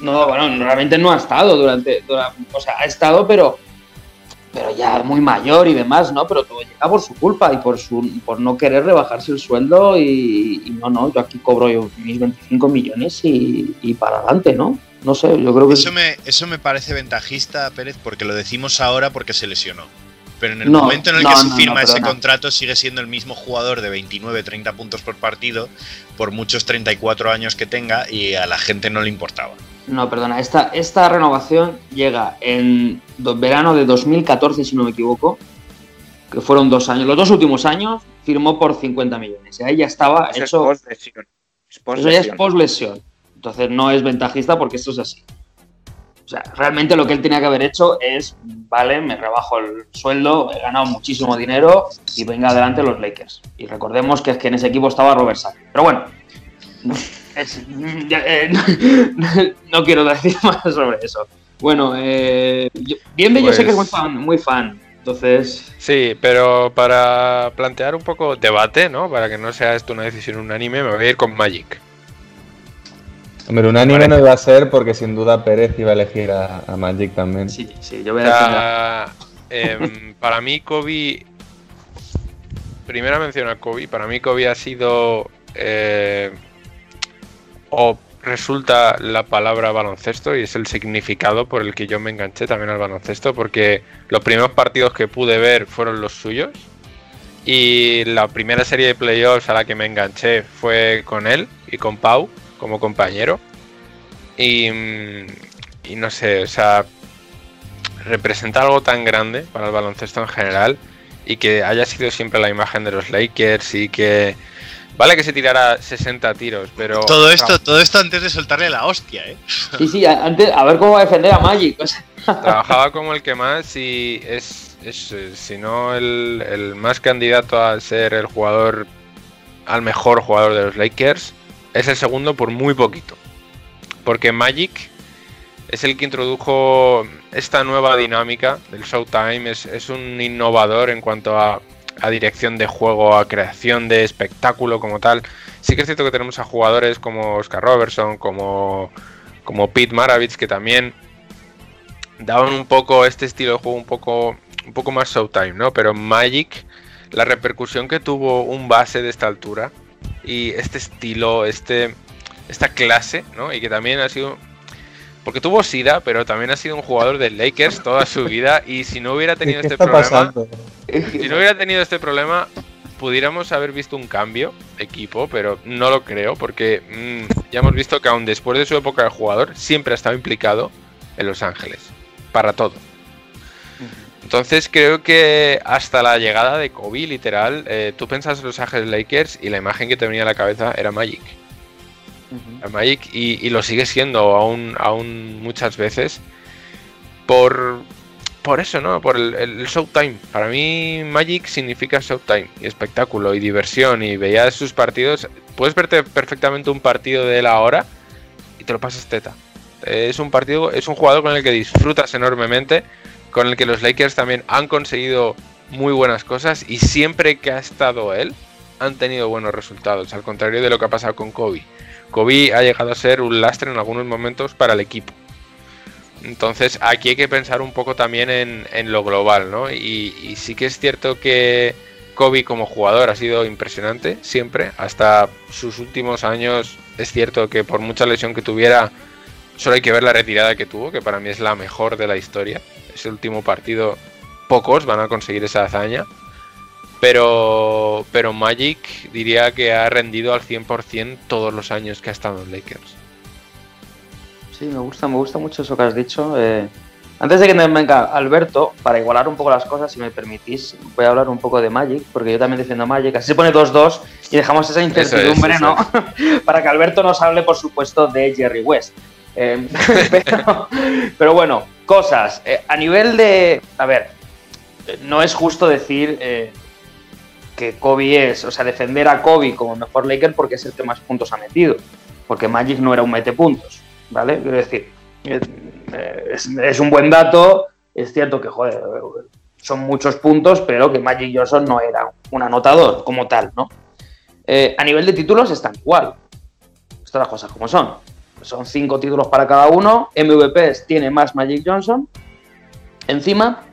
S7: No, bueno, realmente no ha estado durante, dura- o sea, ha estado, pero, pero ya muy mayor y demás, ¿no? Pero todo llega por su culpa y por su, por no querer rebajarse el sueldo y, y no, no, yo aquí cobro yo mis 25 millones y, y para adelante, ¿no? No sé, yo creo que
S8: Eso me, eso me parece ventajista, Pérez, porque lo decimos ahora porque se lesionó. Pero en el
S7: No,
S8: momento en el
S7: no,
S8: que se
S7: no, no,
S8: firma ese contrato sigue siendo el mismo jugador de 29-30 puntos por partido por muchos 34 años que tenga y a la gente no le importaba.
S7: No, perdona, esta, esta renovación llega en do- verano de 2014, si no me equivoco, que fueron dos años. Los dos últimos años firmó por 50 millones. Y ahí ya estaba
S9: Eso es
S7: hecho.
S9: post-lesión. Es
S7: Eso ya es
S9: post-lesión.
S7: post-lesión. Entonces no es ventajista porque esto es así. O sea, realmente lo que él tenía que haber hecho es, vale, me rebajo el sueldo, he ganado muchísimo dinero y venga adelante los Lakers. Y recordemos que es que en ese equipo estaba Robert Sacre. Pero bueno, es- eh, no quiero decir más sobre eso. Bueno, eh, yo- Bienve yo sé que es muy
S2: Pues-
S7: fan, muy fan. Entonces,
S2: Sí, pero para plantear un poco debate, ¿no? Para que no sea esto una decisión unánime, me voy a ir con Magic.
S6: Hombre, un anime no iba a ser porque sin duda Pérez iba a elegir a, a Magic también.
S7: sí, sí, yo voy a
S2: em, para mí Kobe, primera mención a Kobe, para mí Kobe ha sido eh, o resulta la palabra baloncesto y es el significado por el que yo me enganché también al baloncesto porque los primeros partidos que pude ver fueron los suyos y la primera serie de playoffs a la que me enganché fue con él y con Pau como compañero y, mm, y no sé, o sea, representa algo tan grande para el baloncesto en general y que haya sido siempre la imagen de los Lakers y que vale que se tirara 60 tiros, pero
S8: Todo esto, todo esto antes de soltarle la hostia, ¿eh?
S7: Sí, sí, antes, a ver cómo va a defender a Magic. o sea.
S2: trabajaba como el que más y es, es, si no el, el más candidato a ser el jugador al mejor jugador de los Lakers, es el segundo por muy poquito. Porque Magic es el que introdujo esta nueva dinámica del Showtime, es, un innovador en cuanto a, a dirección de juego, a creación de espectáculo como tal. Sí que es cierto que tenemos a jugadores como Oscar Robertson, como, como Pete Maravich, que también daban un poco este estilo de juego un poco, un poco más Showtime, ¿no? Pero Magic la repercusión que tuvo un base de esta altura y este estilo, este, esta clase, ¿no? Y que también ha sido porque tuvo SIDA, pero también ha sido un jugador de Lakers toda su vida. Y si no hubiera tenido este problema. Si no hubiera tenido este problema, pudiéramos haber visto un cambio de equipo, pero no lo creo, porque mm, ya hemos visto que aún después de su época de jugador, siempre ha estado implicado en Los Ángeles. Para todo. Entonces creo que hasta la llegada de Kobe, literal, eh, tú pensas en Los Ángeles Lakers y la imagen que te venía a la cabeza era Magic. Magic y, lo sigue siendo aún, aún muchas veces por, por eso, ¿no? Por el, Showtime. Para mí Magic significa Showtime y espectáculo y diversión y veías sus partidos. Puedes verte perfectamente un partido de la hora y te lo pasas teta. Es un partido, es un jugador con el que disfrutas enormemente, con el que los Lakers también han conseguido muy buenas cosas y siempre que ha estado él han tenido buenos resultados, al contrario de lo que ha pasado con Kobe. Kobe ha llegado a ser un lastre en algunos momentos para el equipo. Entonces aquí hay que pensar un poco también en, lo global, ¿no? Y, sí que es cierto que Kobe como jugador ha sido impresionante siempre, hasta sus últimos años. Es cierto que por mucha lesión que tuviera, solo hay que ver la retirada que tuvo, que para mí es la mejor de la historia. Ese último partido, pocos van a conseguir esa hazaña. Pero, pero Magic diría que ha rendido al 100% todos los años que ha estado en Lakers.
S7: Sí, me gusta, me gusta mucho eso que has dicho. Eh, antes de que me venga Alberto, para igualar un poco las cosas, si me permitís, voy a hablar un poco de Magic, porque yo también defiendo Magic. Así se pone 2-2 y dejamos esa incertidumbre, ¿no? para que Alberto nos hable, por supuesto, de Jerry West. Eh, pero, bueno, cosas. Eh, a nivel de. A ver, no es justo decir que Kobe es, o sea, defender a Kobe como mejor Laker porque es el que más puntos ha metido, porque Magic no era un mete puntos, ¿vale? Quiero decir, es, un buen dato, es cierto que, joder, son muchos puntos, pero que Magic Johnson no era un anotador como tal, ¿no? Eh, a nivel de títulos están igual, estas las cosas como son. Son cinco títulos para cada uno, MVPs tiene más Magic Johnson, encima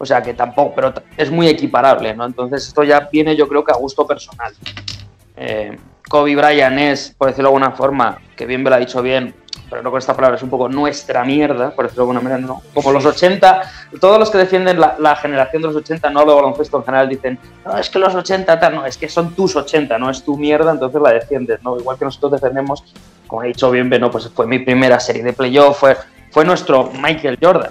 S7: o sea que tampoco, pero es muy equiparable, ¿no? Entonces esto ya viene yo creo que a gusto personal. Eh, Kobe Bryant es, por decirlo de alguna forma, que bien me lo ha dicho bien, pero no con esta palabra, es un poco nuestra mierda, por decirlo de alguna manera, ¿no? Como los 80, todos los que defienden la, generación de los 80, no lo baloncesto en general, dicen, no, es que los 80, tal, no, es que son tus 80, no es tu mierda, entonces la defiendes, ¿no? Igual que nosotros defendemos, como he dicho bien, pues fue mi primera serie de playoff, fue, fue nuestro Michael Jordan,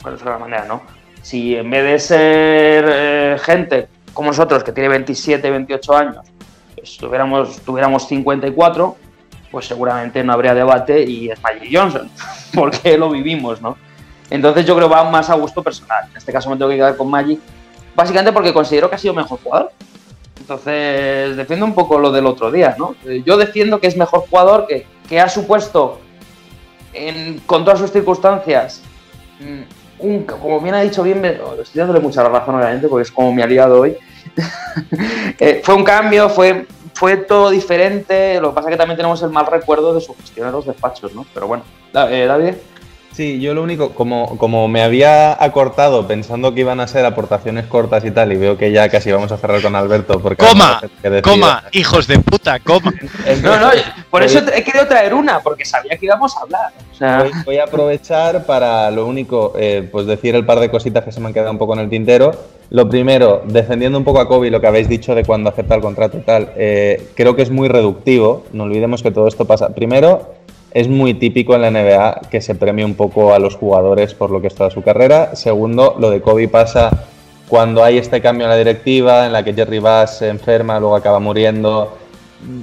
S7: por decirlo de alguna manera, ¿no? si en vez de ser eh, gente como nosotros, que tiene 27, 28 años, pues tuviéramos, tuviéramos 54, pues seguramente no habría debate y es Magic Johnson, porque lo vivimos, ¿no? Entonces yo creo que va más a gusto personal. En este caso me tengo que quedar con Magic, básicamente porque considero que ha sido mejor jugador. Entonces defiendo un poco lo del otro día, ¿no? Yo defiendo que es mejor jugador, que, que ha supuesto, en, con todas sus circunstancias, mm, como bien ha dicho bien, estoy dándole mucha razón obviamente porque es como mi aliado hoy. Eh, fue un cambio, fue, fue todo diferente, lo que pasa es que también tenemos el mal recuerdo de su gestión en los despachos, ¿no? Pero bueno, eh, David.
S6: Sí, yo lo único, como, como me había acortado pensando que iban a ser aportaciones cortas y tal, y veo que ya casi vamos a cerrar con Alberto. Porque
S8: coma, coma, hijos de puta, coma.
S7: no, no, por eso he querido traer una, porque sabía que íbamos a hablar.
S6: voy, a aprovechar para lo único, eh, pues decir el par de cositas que se me han quedado un poco en el tintero. Lo primero, defendiendo un poco a Kobe, lo que habéis dicho de cuando acepta el contrato y tal, eh, creo que es muy reductivo. No olvidemos que todo esto pasa. Primero, es muy típico en la NBA que se premie un poco a los jugadores por lo que está su carrera. Segundo, lo de Kobe pasa cuando hay este cambio en la directiva, en la que Jerry Bass se enferma, luego acaba muriendo.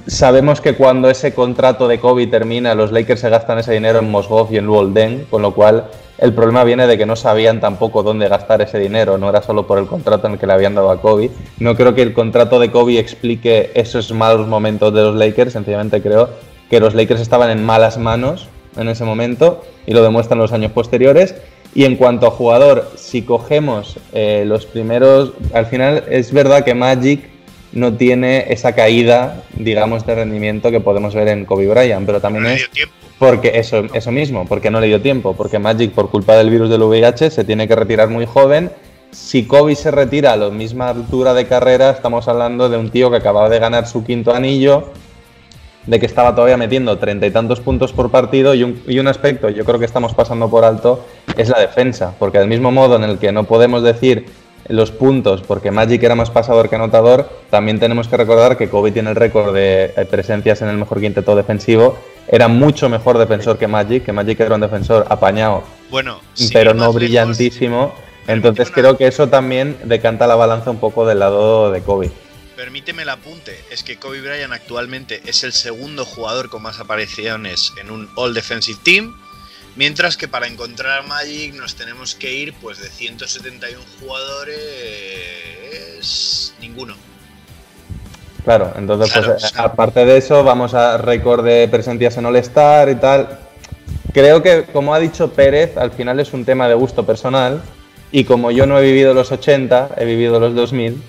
S6: Sabemos que cuando ese contrato de Kobe termina, los Lakers se gastan ese dinero en Mosgov y en Luol con lo cual el problema viene de que no sabían tampoco dónde gastar ese dinero, no era solo por el contrato en el que le habían dado a Kobe. No creo que el contrato de Kobe explique esos malos momentos de los Lakers, sencillamente creo que los Lakers estaban en malas manos en ese momento y lo demuestran los años posteriores. Y en cuanto a jugador, si cogemos eh, los primeros, al final es verdad que Magic no tiene esa caída, digamos, de rendimiento que podemos ver en Kobe Bryant, pero también es porque eso, eso mismo, porque no le dio tiempo, porque Magic por culpa del virus del VIH se tiene que retirar muy joven si Kobe se retira a la misma altura de carrera, estamos hablando de un tío que acababa de ganar su quinto anillo, de que estaba todavía metiendo treinta y tantos puntos por partido y un, y un aspecto yo creo que estamos pasando por alto es la defensa, porque del mismo modo en el que no podemos decir los puntos porque Magic era más pasador que anotador, también tenemos que recordar que Kobe tiene el récord de eh, presencias en el mejor quinteto defensivo, era mucho mejor defensor que Magic, que Magic era un defensor apañado,
S8: Bueno,
S6: pero no
S8: lejos,
S6: brillantísimo. Entonces creo que eso también decanta la balanza un poco del lado de Kobe.
S8: Permíteme el apunte, es que Kobe Bryant actualmente es el segundo jugador con más apariciones en un All Defensive Team, mientras que para encontrar a Magic nos tenemos que ir pues de 171 jugadores ninguno.
S6: Claro, entonces
S8: Claro,
S6: pues,
S8: o sea-
S6: aparte de eso vamos a récord de presencias en All-Star y tal. Creo que como ha dicho Pérez, al final es un tema de gusto personal y como yo no he vivido los 80, he vivido los 2000,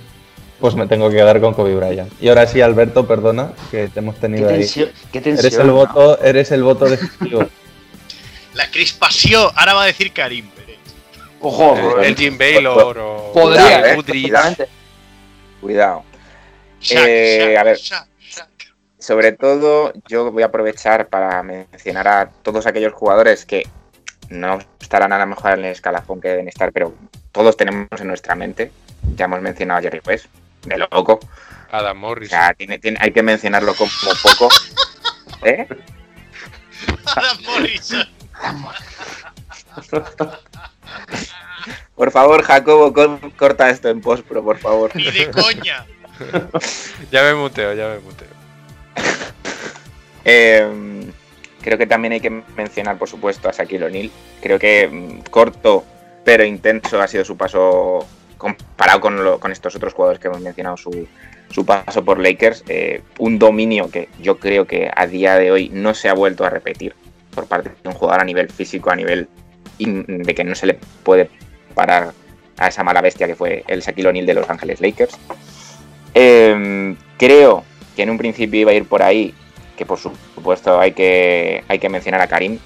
S6: pues me tengo que quedar con Kobe Bryant. Y ahora sí, Alberto, perdona, que te hemos
S7: Qué
S6: tenido ahí.
S7: qué tensión.
S6: Eres el
S7: ¿no?
S6: voto, eres el voto decisivo.
S8: La crispación, ahora va a decir Karim Pérez.
S7: Ojo,
S2: El, el Jim Baylor o
S7: podría,
S9: Cuidado, eh. Cuidado.
S8: Shaq,
S9: Eh,
S8: Shaq,
S9: a ver.
S8: Shaq, Shaq.
S9: Sobre todo, yo voy a aprovechar para mencionar a todos aquellos jugadores que no estarán a lo mejor en el escalafón que deben estar, pero todos tenemos en nuestra mente. Ya hemos mencionado a Jerry West, de loco.
S2: Adam
S9: O
S2: Morris.
S9: sea, tiene- tiene- hay que mencionarlo como poco. ¿Eh?
S8: Adam Morrison.
S9: Por favor, Jacobo, cor- corta esto en postpro, por favor.
S8: Ni de coña.
S2: Ya me muteo, ya me muteo.
S9: Eh, creo que también hay que mencionar, por supuesto, a Shaquille O'Neal. Creo que mm, corto pero intenso ha sido su paso comparado con, estos otros jugadores que hemos mencionado, su, su paso por Lakers. Eh, un dominio que yo creo que a día de hoy no se ha vuelto a repetir por parte de un jugador a nivel físico, a nivel de que no se le puede parar a esa mala bestia que fue el Shaquille O'Neal de Los Ángeles Lakers. Eh, creo que en un principio iba a ir por ahí, que por supuesto hay que, hay que mencionar a Karim,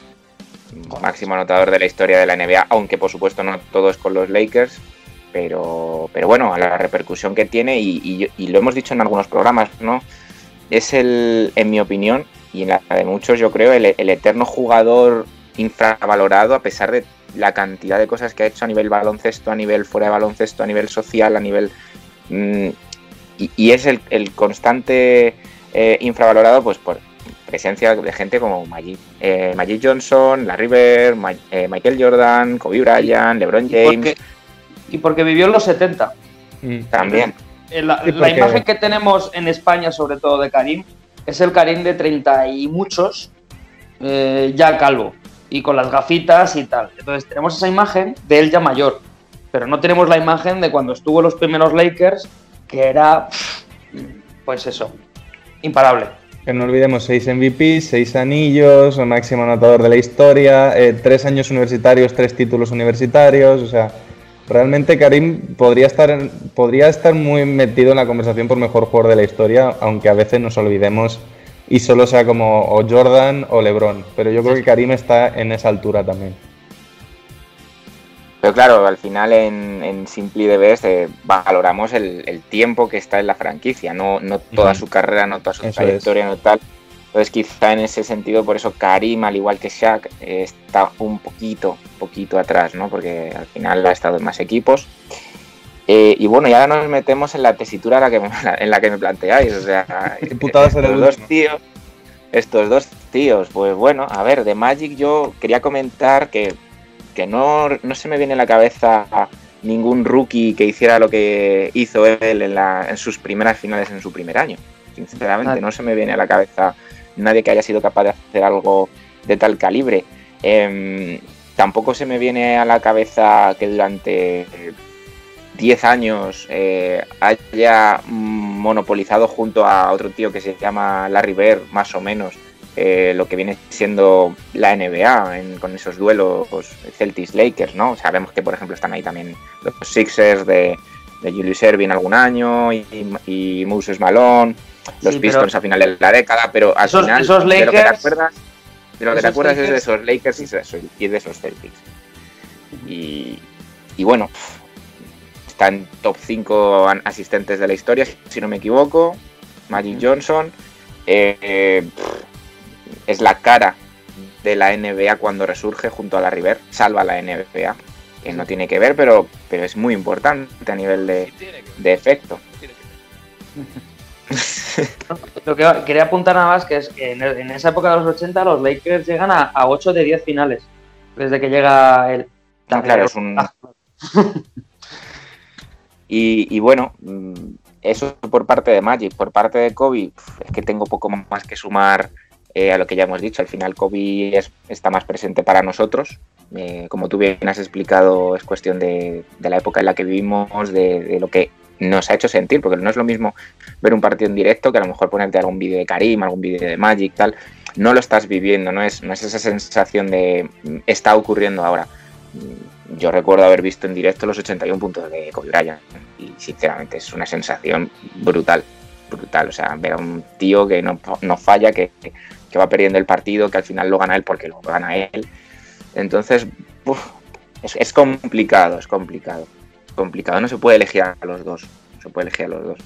S9: máximo anotador de la historia de la NBA, aunque por supuesto no todo es con los Lakers, pero, pero bueno, a la repercusión que tiene, y, y- y lo hemos dicho en algunos programas, ¿no? Es el, en mi opinión, y en la de muchos, yo creo, el, el eterno jugador infravalorado a pesar de la cantidad de cosas que ha hecho a nivel baloncesto, a nivel fuera de baloncesto, a nivel social, a nivel... mm, y, y es el, el constante eh, infravalorado pues por presencia de gente como Magic, eh, Magic Johnson, Bird, Ma- eh, Michael Jordan, Kobe Bryant, LeBron James,
S7: Porque, y porque vivió en los 70.
S6: Mm.
S9: también.
S7: Eh, La,
S6: Sí,
S7: la
S6: porque-
S7: imagen que tenemos en España, sobre todo de Karim, es el Karim de 30 y muchos, eh, ya calvo, y con las gafitas y tal. Entonces tenemos esa imagen de él ya mayor, pero no tenemos la imagen de cuando estuvo en los primeros Lakers, que era, pues eso, imparable.
S6: Que no olvidemos, seis MVP, seis anillos, el máximo anotador de la historia, eh, tres años universitarios, tres títulos universitarios, o sea, realmente Karim podría estar, en- podría estar muy metido en la conversación por mejor jugador de la historia, aunque a veces nos olvidemos y solo sea como o Jordan o LeBron, pero yo creo que Karim está en esa altura también.
S9: Pero claro, al final en, en Simply the Best eh, valoramos el, el tiempo que está en la franquicia, no, no toda su carrera, no toda su
S6: Eso
S9: trayectoria, no tal. Entonces quizá en ese sentido, por eso Karim, al igual que Shaq, eh, está un poquito, poquito atrás, ¿no? Porque al final ha estado en más equipos. Eh, y bueno, ya nos metemos en la tesitura en la que me, en la que me planteáis. O sea,
S6: el
S9: estos dos tíos, estos dos tíos, pues bueno, a ver, de Magic yo quería comentar que, que no, no se me viene a la cabeza ningún rookie que hiciera lo que hizo él en, la- en sus primeras finales en su primer año. Sinceramente,
S7: Ah.
S9: no se me viene a la cabeza nadie que haya sido capaz de hacer algo de tal calibre. Em, tampoco se me viene a la cabeza que durante eh, 10 años eh, haya monopolizado junto a otro tío que se llama Larry Bird, más o menos, eh, lo que viene siendo la NBA en- con esos duelos Celtics-Lakers, ¿no? Sabemos que, por ejemplo, están ahí también los Sixers de, de Julius Erving algún año y, y Moses Malone, los
S7: Sí, pero-
S9: Pistons a final de la década, pero al
S7: Esos-
S9: final
S7: esos
S9: de lo que te
S7: Lakers-
S9: acuerdas, de lo que te acuerdas es de esos Lakers y de esos, y de esos Celtics. Y, y bueno, está en top 5 an- asistentes de la historia, si no me equivoco. Magic Johnson. eh, eh, es la cara de la NBA cuando resurge junto a la River. Salva a la NBA. Que no tiene que ver, pero, pero es muy importante a nivel de, de efecto.
S7: Lo que quería apuntar nada más que es que en, en esa época de los 80 los Lakers llegan a, a 8 de 10 finales. Desde que llega el.
S9: No, claro, es un. Y, y bueno, mm, eso por parte de Magic. Por parte de Kobe, es que tengo poco más que sumar eh, a lo que ya hemos dicho. Al final, Kobe es- está más presente para nosotros. Eh, como tú bien has explicado, es cuestión de, de la época en la que vivimos, de, de lo que nos ha hecho sentir, porque no es lo mismo ver un partido en directo que a lo mejor ponerte algún vídeo de Karim, algún vídeo de Magic, tal. No lo estás viviendo, no es, no es esa sensación de está ocurriendo ahora. Yo recuerdo haber visto en directo los 81 puntos de Kobe Bryant y sinceramente es una sensación brutal, brutal. O sea, ver a un tío que no, no falla, que, que va perdiendo el partido, que al final lo gana él porque lo gana él. Entonces, es complicado, es complicado. Complicado, no se puede elegir a los dos. No se puede elegir a los dos.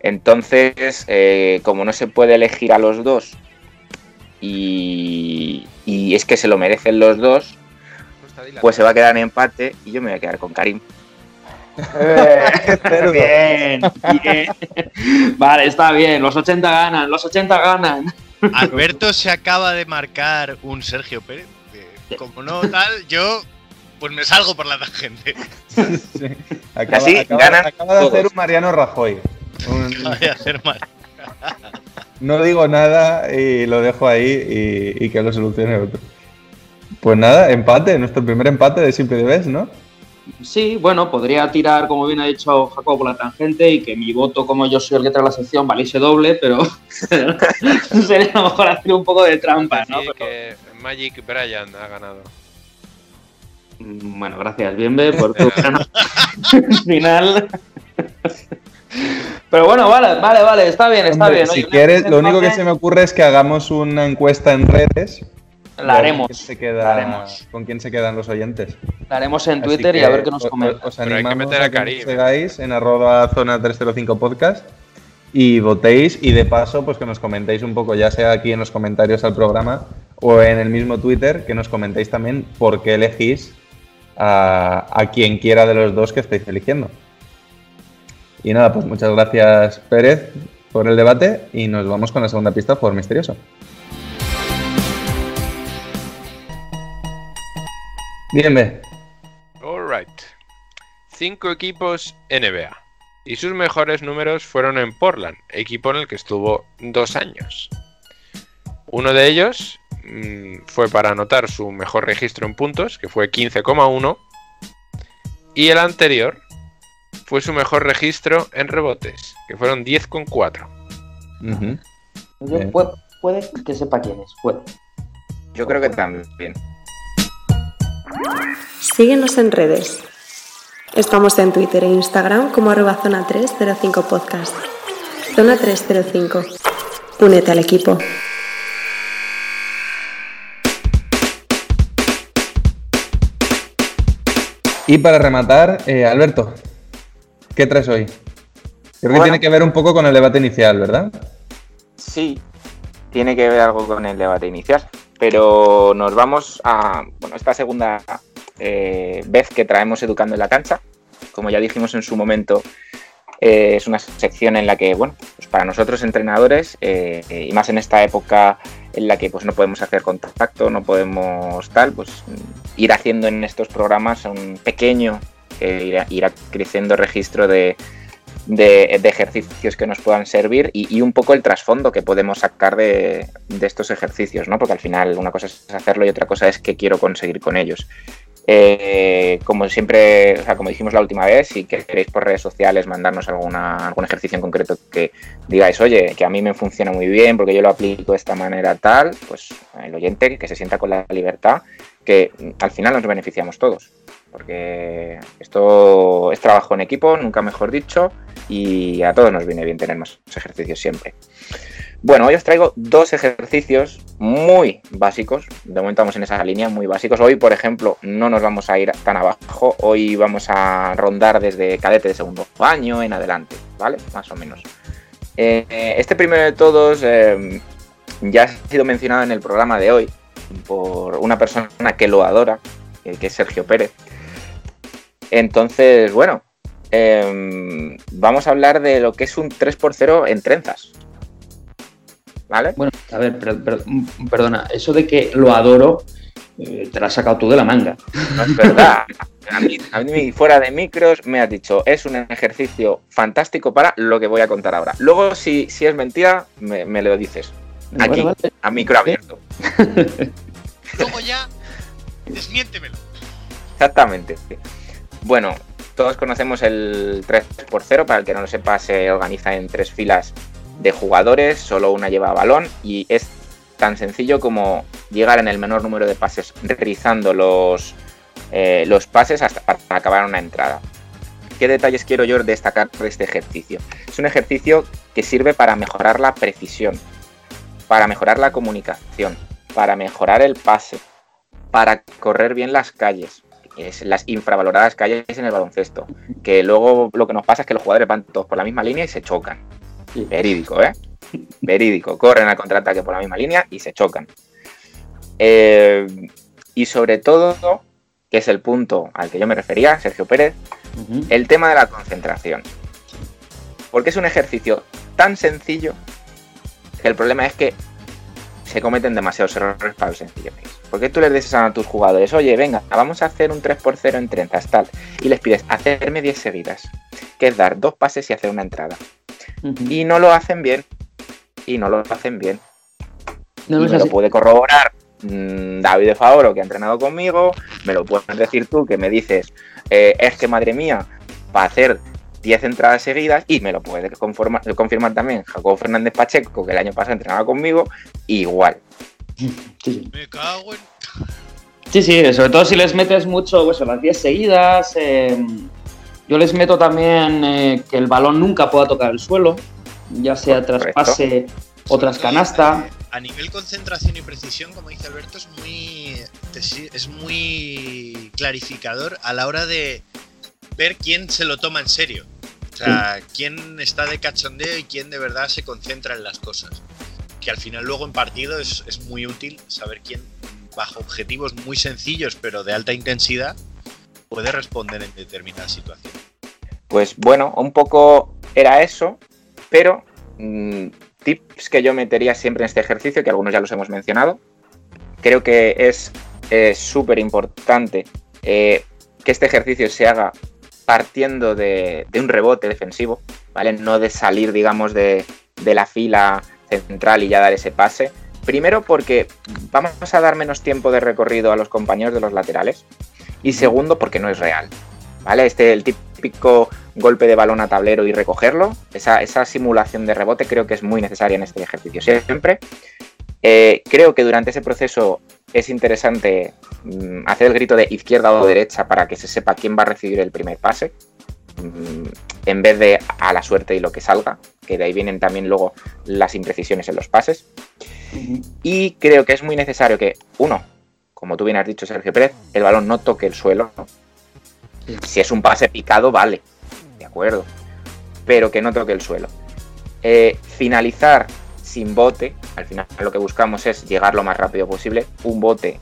S9: Entonces, eh, como no se puede elegir a los dos, y, y es que se lo merecen los dos, pues se va a quedar en empate y yo me voy a quedar con Karim.
S7: bien, bien. Vale, está bien. Los 80 ganan, los 80 ganan.
S8: Alberto se acaba de marcar un Sergio Pérez. Como no tal, yo pues me salgo por la tangente.
S6: Acaba,
S9: Así
S6: acaba-
S9: ganan
S6: acaba de hacer un Mariano Rajoy. Un-
S8: Acaba de hacer mal.
S6: no digo nada y lo dejo ahí y, y que lo solucione otro. Pues nada, empate, nuestro primer empate de Simple de Best, ¿no?
S7: Sí, bueno, podría tirar, como bien ha dicho Jacobo, por la tangente y que mi voto, como yo soy el que trae la sección, valiese doble, pero sería a lo mejor hacer un poco de trampa, ¿no?
S2: Decir que Magic Bryan ha ganado.
S7: Mm, Bueno, gracias, Bienve, por tu gran final. Pero bueno, vale, vale, vale, está bien, está
S6: Hombre,
S7: bien.
S6: si
S7: Oye,
S6: quieres, lo único que se me ocurre es que hagamos una encuesta en redes.
S7: La haremos,
S6: ¿Con quién se, queda-
S7: la haremos.
S6: con quién se quedan los oyentes?
S7: La haremos en
S6: Así
S7: Twitter y
S6: que
S7: a ver qué nos
S6: os-
S7: comenta.
S6: Os
S2: Pero hay que
S6: animamos
S2: meter a
S6: a que
S2: Karim,
S6: nos sigáis en arroba zona 305 podcast y votéis y de paso pues que nos comentéis un poco, ya sea aquí en los comentarios al programa o en el mismo Twitter, que nos comentéis también por qué elegís a, quien quiera de los dos que estáis eligiendo. Y nada, pues muchas gracias Pérez por el debate y nos vamos con la segunda pista por misterioso. Bien, ve.
S2: Alright. Cinco equipos NBA. Y sus mejores números fueron en Portland, equipo en el que estuvo dos años. Uno de ellos fue para anotar su mejor registro en puntos, que fue 15,1. Y el anterior fue su mejor registro en rebotes, que fueron 10,4.
S6: Ujú.
S7: Yo-
S6: Bien.
S7: puede, puede que sepa quién es, puede.
S9: Yo creo que también.
S10: Síguenos en redes. Estamos en Twitter e Instagram como arroba zona 305 podcast. Zona 305. Únete al equipo.
S6: Y para rematar, eh, Alberto, ¿qué traes hoy? Creo que tiene que ver un poco con el debate inicial, ¿verdad?
S9: Sí, tiene que ver algo con el debate inicial, pero nos vamos a bueno, esta segunda eh, vez que traemos Educando en la Cancha. Como ya dijimos en su momento, eh, es una sección en la que, bueno, pues para nosotros entrenadores, eh, y más en esta época en la que pues no podemos hacer contacto, no podemos tal, pues ir haciendo en estos programas un pequeño, irá, creciendo registro de, de, de ejercicios que nos puedan servir y, y un poco el trasfondo que podemos sacar de, de estos ejercicios, ¿no? Porque al final una cosa es hacerlo y otra cosa es qué quiero conseguir con ellos. Eh, como siempre, o sea, como dijimos la última vez, si queréis por redes sociales mandarnos alguna, algún ejercicio en concreto que digáis, oye, que a mí me funciona muy bien porque yo lo aplico de esta manera tal, pues el oyente que se sienta con la libertad, que al final nos beneficiamos todos. Porque esto es trabajo en equipo, nunca mejor dicho, y a todos nos viene bien tener más ejercicios siempre. Bueno, hoy os traigo dos ejercicios muy básicos. De momento vamos en esa línea, muy básicos. Hoy, por ejemplo, no nos vamos a ir tan abajo. Hoy vamos a rondar desde cadete de segundo año en adelante, ¿vale? Más o menos. Eh, este primero de todos eh, ya ha sido mencionado en el programa de hoy por una persona que lo adora, eh, que es Sergio Pérez. Entonces, bueno, vamos a hablar de lo que es un 3x0 en trenzas. ¿Vale?
S7: Bueno, a ver, per- per- perdona, eso de que lo adoro, eh, te lo has sacado tú de la manga.
S9: No es verdad. A mí, a mí, fuera de micros, me has dicho, es un ejercicio fantástico para lo que voy a contar ahora. Luego, si, si es mentira, me, me lo dices. Aquí,
S7: vale.
S9: a micro abierto.
S8: Luego ya, desmiéntemelo.
S9: Exactamente. Bueno, todos conocemos el 3x0, para el que no lo sepa, se organiza en tres filas de jugadores, solo una lleva balón y es tan sencillo como llegar en el menor número de pases rizando los, eh, los pases hasta acabar una entrada. ¿Qué detalles quiero yo destacar de este ejercicio? Es un ejercicio que sirve para mejorar la precisión, para mejorar la comunicación, para mejorar el pase, para correr bien las calles, es las infravaloradas calles en el baloncesto, que luego lo que nos pasa es que los jugadores van todos por la misma línea y se chocan. Verídico, ¿eh? Verídico, corren al contraataque por la misma línea y se chocan. Eh, y sobre todo, que es el punto al que yo me refería, Sergio Pérez, el tema de la concentración. Porque es un ejercicio tan sencillo que el problema es que se cometen demasiados errores para lo sencillo que es. Porque tú les dices a tus jugadores, oye, venga, vamos a hacer un 3x0 en trenzas, tal, y les pides hacerme 10 seguidas, que es dar dos pases y hacer una entrada. Y no lo hacen bien. Y no lo hacen bien.
S7: No,
S9: y me lo puede corroborar mm, David de Favoro, que ha entrenado conmigo. Me lo puedes decir tú, que me dices, eh, es que madre mía, para hacer 10 entradas seguidas. Y me lo puede conforma- confirmar también Jacobo Fernández Pacheco, que el año pasado entrenaba conmigo. Igual.
S7: Sí, sí.
S8: Me cago en.
S7: Sí, sí, sobre todo si les metes mucho, pues las 10 seguidas. eh, yo les meto también eh, que el balón nunca pueda tocar el suelo, ya sea tras pase o tras canasta.
S8: A nivel concentración y precisión, como dice Alberto, es muy, es muy clarificador a la hora de ver quién se lo toma en serio. O sea, quién está de cachondeo y quién de verdad se concentra en las cosas. Que al final luego en partido es, es muy útil saber quién, bajo objetivos muy sencillos pero de alta intensidad, puede responder en determinada situación.
S9: Pues bueno, un poco era eso, pero mm, tips que yo metería siempre en este ejercicio, que algunos ya los hemos mencionado. Creo que es eh, súper importante eh, que este ejercicio se haga partiendo de, de un rebote defensivo, ¿vale? No de salir, digamos, de, de la fila central y ya dar ese pase. Primero porque vamos a dar menos tiempo de recorrido a los compañeros de los laterales. Y segundo porque no es real. ¿Vale? Este, el típico golpe de balón a tablero y recogerlo, esa, esa simulación de rebote creo que es muy necesaria en este ejercicio siempre. Eh, creo que durante ese proceso es interesante mm, hacer el grito de izquierda o derecha para que se sepa quién va a recibir el primer pase, mm, en vez de a la suerte y lo que salga, que de ahí vienen también luego las imprecisiones en los pases. Y creo que es muy necesario que, uno, como tú bien has dicho, Sergio Pérez, el balón no toque el suelo. Si es un pase picado, vale, de acuerdo, pero que no toque el suelo. Eh, finalizar sin bote, al final lo que buscamos es llegar lo más rápido posible. Un bote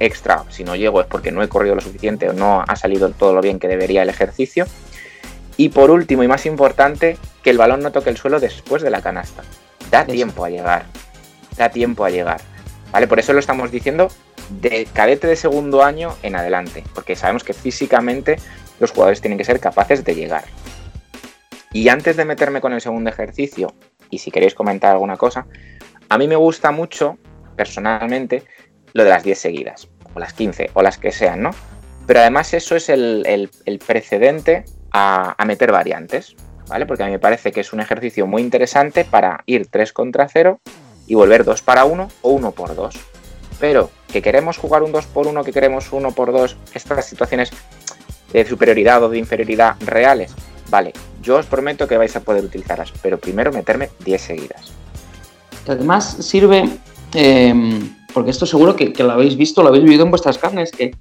S9: extra, si no llego es porque no he corrido lo suficiente o no ha salido todo lo bien que debería el ejercicio. Y por último y más importante, que el balón no toque el suelo después de la canasta. Da tiempo a llegar. Da tiempo a llegar. ¿Vale? Por eso lo estamos diciendo de cadete de segundo año en adelante. Porque sabemos que físicamente los jugadores tienen que ser capaces de llegar. Y antes de meterme con el segundo ejercicio, y si queréis comentar alguna cosa, a mí me gusta mucho, personalmente, lo de las 10 seguidas, o las 15, o las que sean, ¿no? Pero además eso es el, el- precedente a, a meter variantes, ¿vale? Porque a mí me parece que es un ejercicio muy interesante para ir 3 contra 0 y volver 2 para 1 o 1 por 2. Pero que queremos jugar un 2 por 1, que queremos 1 por 2, estas situaciones de superioridad o de inferioridad reales, vale, yo os prometo que vais a poder utilizarlas, pero primero meterme 10 seguidas.
S7: además sirve, eh, porque esto seguro que, que, lo habéis visto, lo habéis vivido en vuestras carnes, que,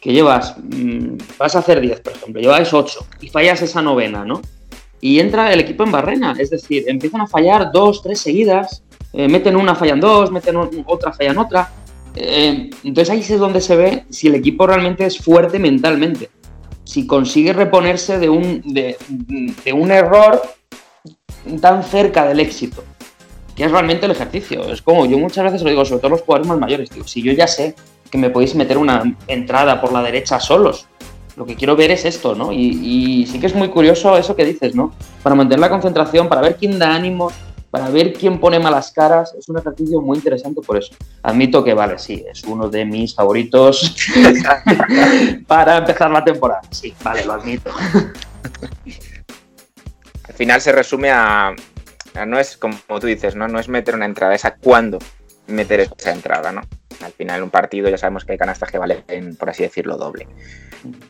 S7: que llevas, mmm, vas a hacer 10, por ejemplo, lleváis 8 y fallas esa novena, ¿no? Y entra el equipo en barrena, es decir, empiezan a fallar dos, tres seguidas, eh, meten una, fallan dos, meten otra, fallan otra. Eh, entonces ahí es donde se ve si el equipo realmente es fuerte mentalmente. Si consigue reponerse de un, de, un error tan cerca del éxito, que es realmente el ejercicio. Es como yo muchas veces lo digo, sobre todo los jugadores más mayores, digo, si yo ya sé que me podéis meter una entrada por la derecha solos, lo que quiero ver es esto, ¿no? Y, y, sí que es muy curioso eso que dices, ¿no? Para mantener la concentración, para ver quién da ánimos, para ver quién pone malas caras, es un ejercicio muy interesante por eso. Admito que, vale, sí, es uno de mis favoritos para empezar la temporada. Sí, vale, lo admito.
S9: Al final se resume a, a, no es como tú dices, ¿no? No es meter una entrada, es a cuándo meter esa entrada, ¿no? Al final un partido ya sabemos que hay canastas que valen, por así decirlo, doble.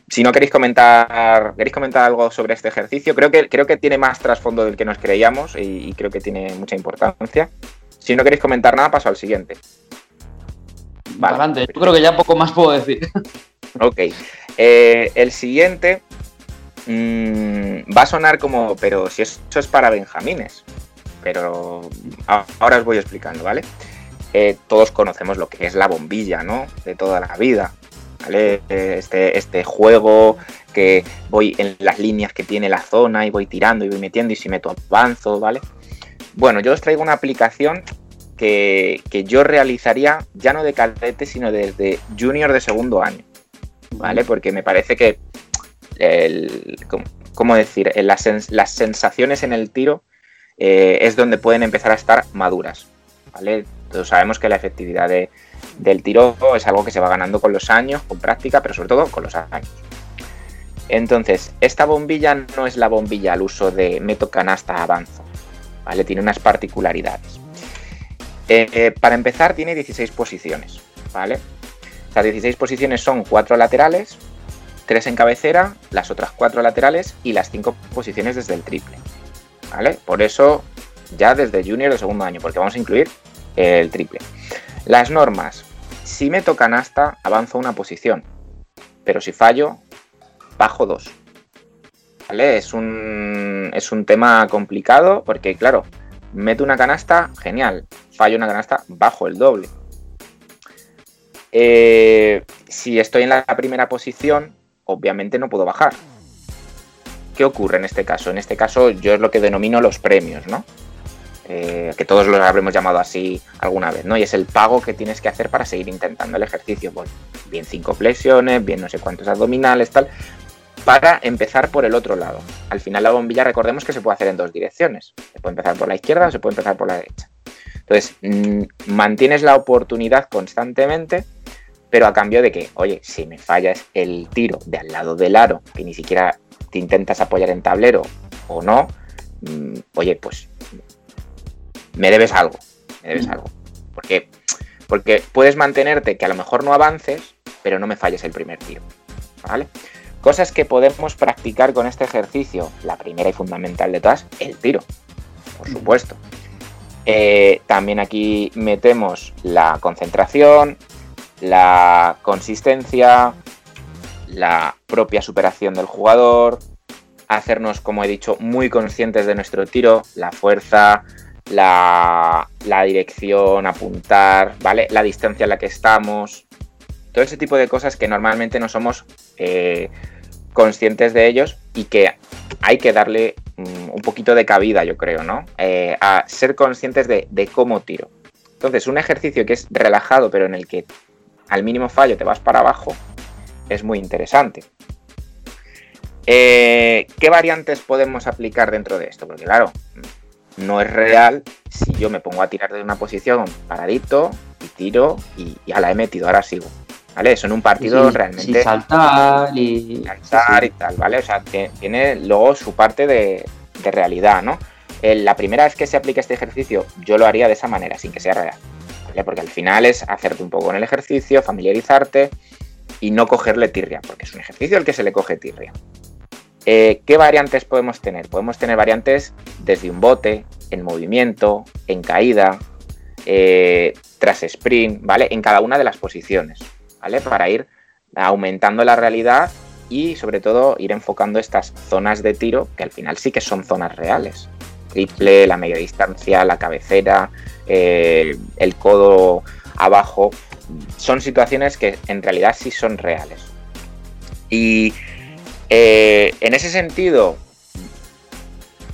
S9: Si no queréis comentar, queréis comentar algo sobre este ejercicio, creo que, creo que tiene más trasfondo del que nos creíamos y, y creo que tiene mucha importancia. Si no queréis comentar nada, paso al siguiente.
S7: Vale. Adelante, yo creo que ya poco más puedo decir.
S9: Ok. Eh, el siguiente mmm, va a sonar como, pero si eso es para benjamines. Pero ahora os voy explicando, ¿vale? Eh, todos conocemos lo que es la bombilla, ¿no? De toda la vida. ¿Vale? Este, este juego que voy en las líneas que tiene la zona y voy tirando y voy metiendo y si meto avanzo, ¿vale? Bueno, yo os traigo una aplicación que, yo realizaría ya no de cadete, sino desde junior de segundo año, ¿vale? Porque me parece que, el, ¿cómo decir? Las, las sensaciones en el tiro eh, es donde pueden empezar a estar maduras, ¿vale? Todos sabemos que la efectividad de, del tiro es algo que se va ganando con los años, con práctica, pero sobre todo con los años. Entonces, esta bombilla no es la bombilla al uso de meto canasta avanzo, ¿vale? Tiene unas particularidades. Eh, eh, para empezar, tiene 16 posiciones, ¿vale? Las 16 posiciones son 4 laterales, 3 en cabecera, las otras 4 laterales y las 5 posiciones desde el triple, ¿vale? Por eso, ya desde junior de segundo año, porque vamos a incluir el triple. Las normas. Si meto canasta, avanzo una posición. Pero si fallo, bajo dos. ¿Vale? Es un, es un tema complicado porque, claro, meto una canasta, genial. Fallo una canasta, bajo el doble. Eh, si estoy en la primera posición, obviamente no puedo bajar. ¿Qué ocurre en este caso? En este caso yo es lo que denomino los premios, ¿no? Eh, que todos los habremos llamado así alguna vez, ¿no? Y es el pago que tienes que hacer para seguir intentando el ejercicio. Pues, bien cinco flexiones, bien no sé cuántos abdominales, tal, para empezar por el otro lado. Al final la bombilla, recordemos que se puede hacer en dos direcciones. Se puede empezar por la izquierda o se puede empezar por la derecha. Entonces, mmm, mantienes la oportunidad constantemente, pero a cambio de que, oye, si me fallas el tiro de al lado del aro, que ni siquiera te intentas apoyar en tablero o no, mmm, oye, pues me debes algo, me debes algo. Porque, porque puedes mantenerte que a lo mejor no avances, pero no me falles el primer tiro. ¿Vale? Cosas que podemos practicar con este ejercicio. La primera y fundamental de todas, el tiro. Por supuesto. Eh, también aquí metemos la concentración, la consistencia, la propia superación del jugador, hacernos, como he dicho, muy conscientes de nuestro tiro, la fuerza, la, dirección, apuntar, ¿vale? La distancia en la que estamos. Todo ese tipo de cosas que normalmente no somos eh, conscientes de ellos y que hay que darle um, un poquito de cabida, yo creo, ¿no? Eh, a ser conscientes de, de, cómo tiro. Entonces, un ejercicio que es relajado, pero en el que al mínimo fallo te vas para abajo, es muy interesante. Eh, ¿Qué variantes podemos aplicar dentro de esto? Porque claro, no es real si yo me pongo a tirar de una posición paradito y tiro y ya la he metido, ahora sigo. ¿Vale? Eso en un partido
S7: sí,
S9: realmente.
S7: Sí, saltar y.
S9: Saltar sí, y tal, ¿vale? O sea, tiene luego su parte de, de realidad, ¿no? Eh, la primera vez que se aplique este ejercicio, yo lo haría de esa manera, sin que sea real. ¿vale? Porque al final es hacerte un poco con el ejercicio, familiarizarte y no cogerle tirria, porque es un ejercicio al que se le coge tirria. Eh, ¿Qué variantes podemos tener? Podemos tener variantes desde un bote, en movimiento, en caída, eh, tras sprint, ¿vale? En cada una de las posiciones, ¿vale? Para ir aumentando la realidad y sobre todo ir enfocando estas zonas de tiro que al final sí que son zonas reales. Triple, la media distancia, la cabecera, eh, el codo abajo, son situaciones que en realidad sí son reales. Y eh, en ese sentido,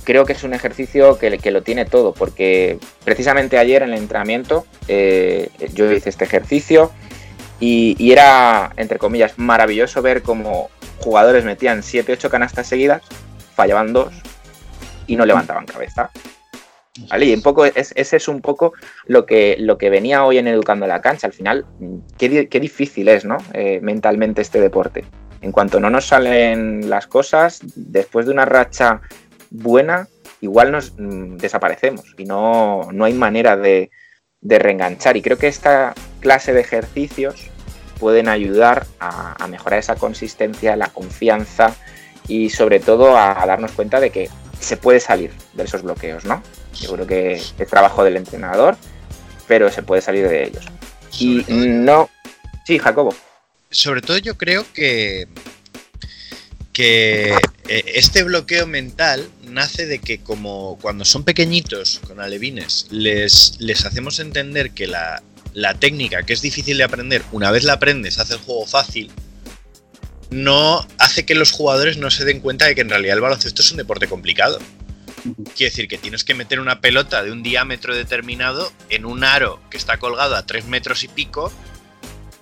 S9: creo que es un ejercicio que, que, lo tiene todo, porque precisamente ayer en el entrenamiento eh, yo hice este ejercicio y, y, era, entre comillas, maravilloso ver cómo jugadores metían 7-8 canastas seguidas, fallaban dos y no levantaban cabeza. ¿Vale? Y un poco es, ese es un poco lo que, lo que venía hoy en Educando la Cancha. Al final, qué, qué difícil es, ¿no? Eh, mentalmente este deporte. En cuanto no nos salen las cosas, después de una racha buena, igual nos mm, desaparecemos y no, no hay manera de, de, reenganchar. Y creo que esta clase de ejercicios pueden ayudar a, a mejorar esa consistencia, la confianza y sobre todo a, a darnos cuenta de que se puede salir de esos bloqueos, ¿no? Yo creo que es trabajo del entrenador, pero se puede salir de ellos. Y no. Sí, Jacobo.
S8: Sobre todo yo creo que. que este bloqueo mental nace de que como cuando son pequeñitos con alevines les, les hacemos entender que la, la técnica que es difícil de aprender, una vez la aprendes hace el juego fácil, no hace que los jugadores no se den cuenta de que en realidad el baloncesto es un deporte complicado. Quiere decir que tienes que meter una pelota de un diámetro determinado en un aro que está colgado a 3 metros y pico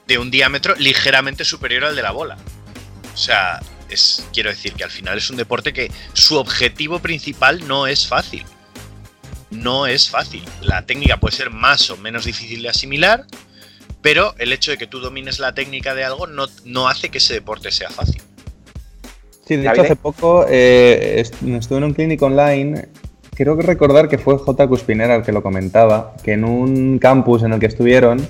S8: de un diámetro ligeramente superior al de la bola. O sea, es, quiero decir que al final es un deporte que su objetivo principal no es fácil. No es fácil. La técnica puede ser más o menos difícil de asimilar, pero el hecho de que tú domines la técnica de algo no, no hace que ese deporte sea fácil.
S6: Sí, de hecho, hace poco eh, estuve en un clínico online. Creo que recordar que fue J. Cuspinera el que lo comentaba, que en un campus en el que estuvieron